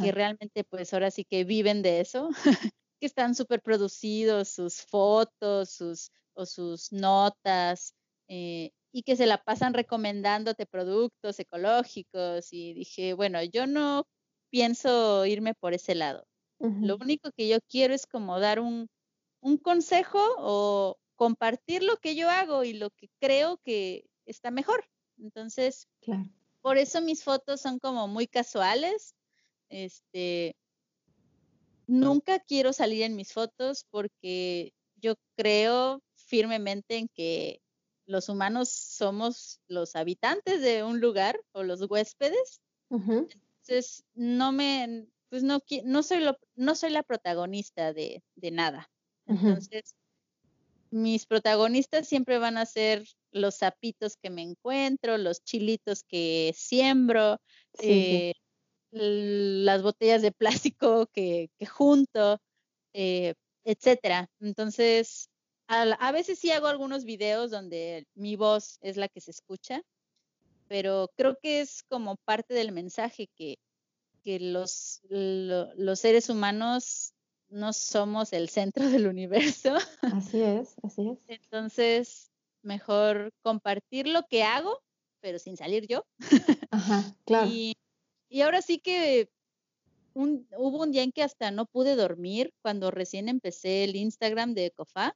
que realmente pues ahora sí que viven de eso, que están súper producidos sus fotos sus, o sus notas eh, y que se la pasan recomendándote productos ecológicos y dije, bueno, yo no pienso irme por ese lado. Lo único que yo quiero es como dar un, un consejo o compartir lo que yo hago y lo que creo que está mejor. Entonces, por eso mis fotos son como muy casuales. Este, nunca quiero salir en mis fotos porque yo creo firmemente en que los humanos somos los habitantes de un lugar o los huéspedes. Entonces, no me, pues no, no soy lo, no soy la protagonista de, de nada. Entonces, mis protagonistas siempre van a ser los sapitos que me encuentro, los chilitos que siembro, eh, las botellas de plástico que, que junto, eh, etcétera. Entonces, a, veces sí hago algunos videos donde mi voz es la que se escucha, pero creo que es como parte del mensaje que, que los, los seres humanos no somos el centro del universo. Así es, así es. Entonces, mejor compartir lo que hago, pero sin salir yo. Ajá, claro. Y, ahora sí que hubo un día en que hasta no pude dormir cuando recién empecé el Instagram de Ecofa,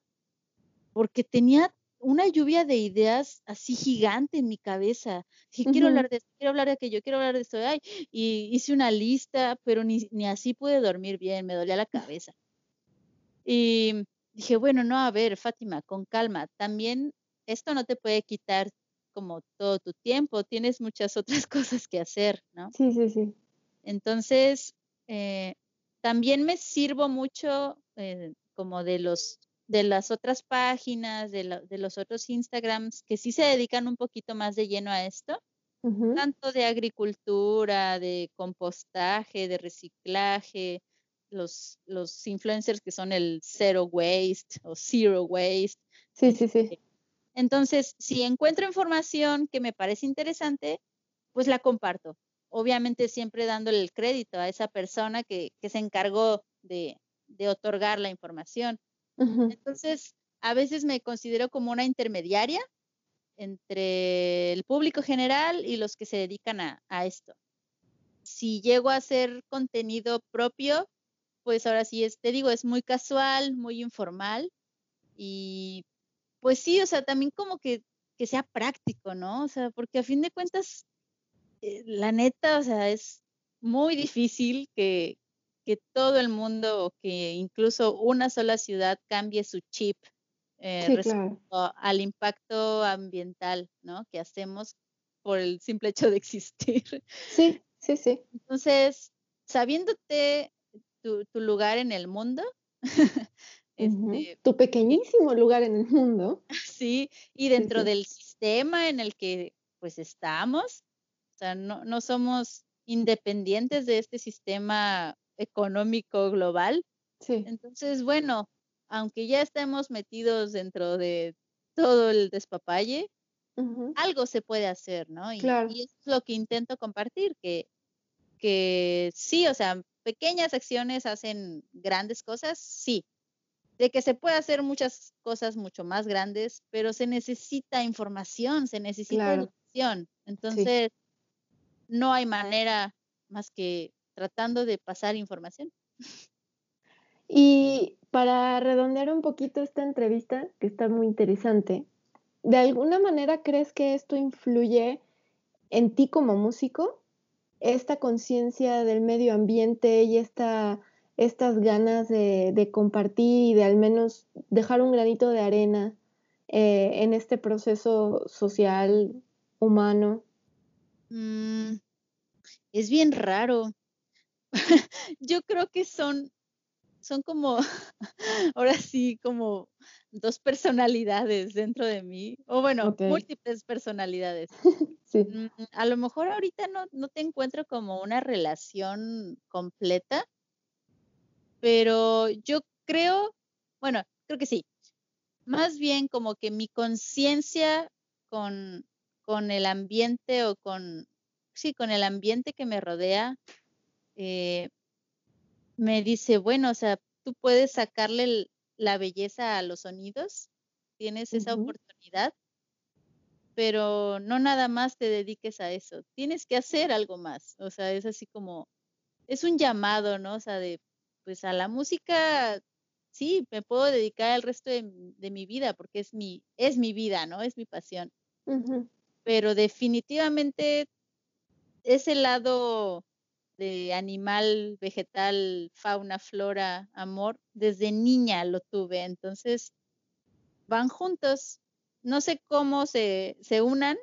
porque tenía una lluvia de ideas así gigante en mi cabeza. Dije, quiero hablar de esto, quiero hablar de aquello, quiero hablar de esto. Ay, y hice una lista, pero ni, ni así pude dormir bien, me dolía la cabeza. Y dije, bueno, no, a ver, Fátima, con calma. También esto no te puede quitar como todo tu tiempo, tienes muchas otras cosas que hacer, ¿no? Sí, sí, sí. Entonces, eh, también me sirvo mucho eh, como de los de las otras páginas, de, de, los otros Instagrams que sí se dedican un poquito más de lleno a esto, tanto de agricultura, de compostaje, de reciclaje, los, los influencers que son el zero waste o zero waste. Sí, sí, sí. Este, entonces, si encuentro información que me parece interesante, pues la comparto. Obviamente siempre dándole el crédito a esa persona que, que se encargó de, de otorgar la información. Entonces, a veces me considero como una intermediaria entre el público general y los que se dedican a, esto. Si llego a hacer contenido propio, pues ahora sí es, te digo, es muy casual, muy informal y pues sí, o sea, también como que, que sea práctico, ¿no? O sea, porque a fin de cuentas, eh, la neta, o sea, es muy difícil que, que todo el mundo o que incluso una sola ciudad cambie su chip eh, respecto al impacto ambiental, ¿no? Que hacemos por el simple hecho de existir. Sí, sí, sí. Entonces, sabiéndote tu, lugar en el mundo, este, tu pequeñísimo lugar en el mundo. Sí, y dentro del sistema en el que pues estamos, o sea, no, no somos independientes de este sistema económico global. Sí. Entonces, bueno, aunque ya estemos metidos dentro de todo el despapalle, algo se puede hacer, ¿no? Y, y, es lo que intento compartir, que, que sí, o sea, pequeñas acciones hacen grandes cosas, sí. De que se puede hacer muchas cosas mucho más grandes, pero se necesita información, se necesita educación. Entonces, no hay manera más que tratando de pasar información. Y para redondear un poquito esta entrevista, que está muy interesante, ¿de alguna manera crees que esto influye en ti como músico? esta conciencia del medio ambiente y esta, estas ganas de, compartir y de al menos dejar un granito de arena eh, en este proceso social humano? Mm, es bien raro. Yo creo que son, son como, ahora sí, como dos personalidades dentro de mí, o bueno, múltiples personalidades. Mm, a lo mejor ahorita no, no te encuentro como una relación completa, pero yo creo, bueno, creo que sí. Más bien como que mi conciencia con, con el ambiente o con, sí, con el ambiente que me rodea, eh, me dice, bueno, o sea, tú puedes sacarle la belleza a los sonidos, tienes esa oportunidad, pero no nada más te dediques a eso, tienes que hacer algo más, o sea, es así como, es un llamado, ¿no? O sea, de, pues a la música, sí, me puedo dedicar el resto de, mi vida porque es mi, es mi vida, ¿no? Es mi pasión. Pero definitivamente ese lado de animal, vegetal, fauna, flora, amor, desde niña lo tuve. Entonces, van juntos. No sé cómo se, se unan,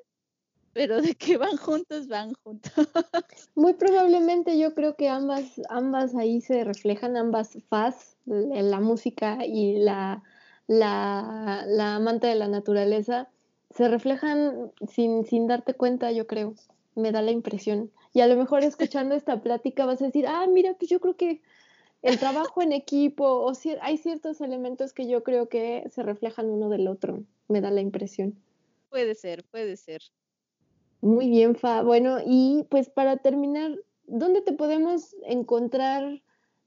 pero de que van juntos, van juntos. Muy probablemente yo creo que ambas, ambas ahí se reflejan, ambas faz, la música y la, la, la amante de la naturaleza, se reflejan sin, sin darte cuenta, yo creo, me da la impresión. Y a lo mejor escuchando esta plática vas a decir, ah, mira, pues yo creo que el trabajo en equipo, o si, hay ciertos elementos que yo creo que se reflejan uno del otro, me da la impresión. Puede ser, puede ser. Muy bien, Fa. Bueno, y pues para terminar, ¿dónde te podemos encontrar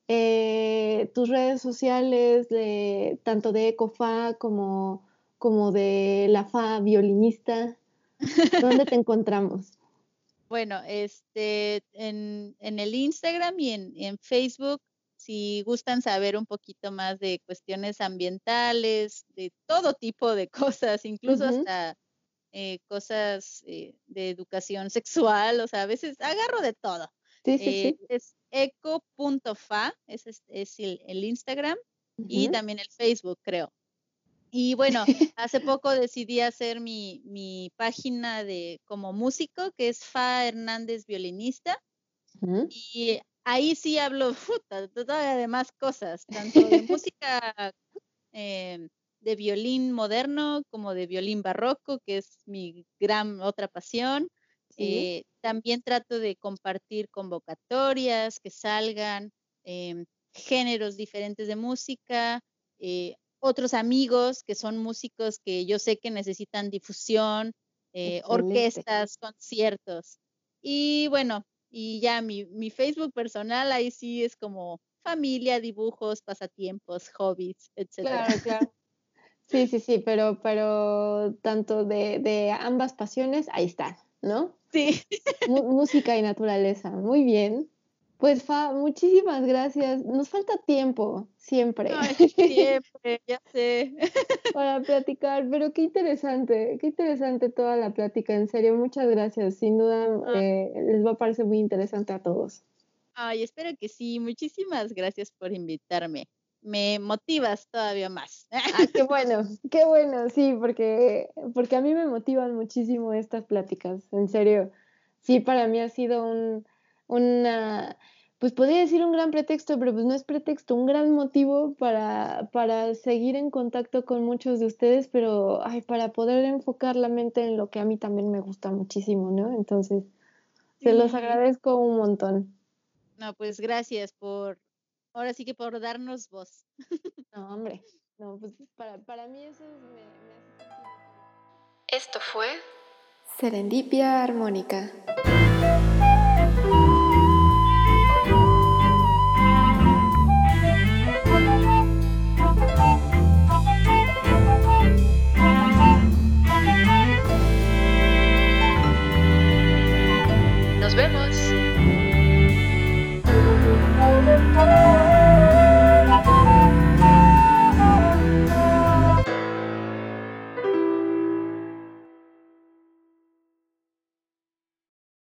eh, tus redes sociales, de, tanto de Ecofa como, como de la Fa violinista? ¿Dónde te encontramos? Bueno, este, en, el Instagram y en, Facebook, si gustan saber un poquito más de cuestiones ambientales, de todo tipo de cosas, incluso hasta eh, cosas eh, de educación sexual, o sea, a veces agarro de todo. Sí, sí, eh, sí. Es eco.fa, ese es, el, Instagram, y también el Facebook, creo. Y bueno, hace poco decidí hacer mi, mi, página de como músico, que es Fa Hernández Violinista. Y ahí sí hablo todavía de más cosas, tanto de música eh, de violín moderno como de violín barroco, que es mi gran otra pasión. Eh, también trato de compartir convocatorias que salgan, em, géneros diferentes de música, eh, otros amigos que son músicos que yo sé que necesitan difusión, eh, orquestas, conciertos. Y bueno, y ya mi, mi, Facebook personal ahí sí es como familia, dibujos, pasatiempos, hobbies, etc. Claro, claro. Sí, sí, sí, pero, pero tanto de, de ambas pasiones, ahí están, ¿no? Sí. música y naturaleza, muy bien. Pues Fa, muchísimas gracias. Nos falta tiempo, siempre. siempre, ya sé. Para platicar, pero qué interesante, qué interesante toda la plática, en serio, muchas gracias. Sin duda ah. eh, les va a parecer muy interesante a todos. Ay, espero que sí. Muchísimas gracias por invitarme. Me motivas todavía más. Ah, qué bueno, qué bueno, sí, porque, porque a mí me motivan muchísimo estas pláticas, en serio. Sí, para mí ha sido un una, pues podría decir un gran pretexto, pero pues no es pretexto, un gran motivo para, para seguir en contacto con muchos de ustedes, pero ay, para poder enfocar la mente en lo que a mí también me gusta muchísimo, ¿no? Entonces, se los agradezco un montón. No, pues gracias por, ahora sí que por darnos voz. No, hombre, no, pues para, para mí eso es, me, me Esto fue Serendipia Armónica.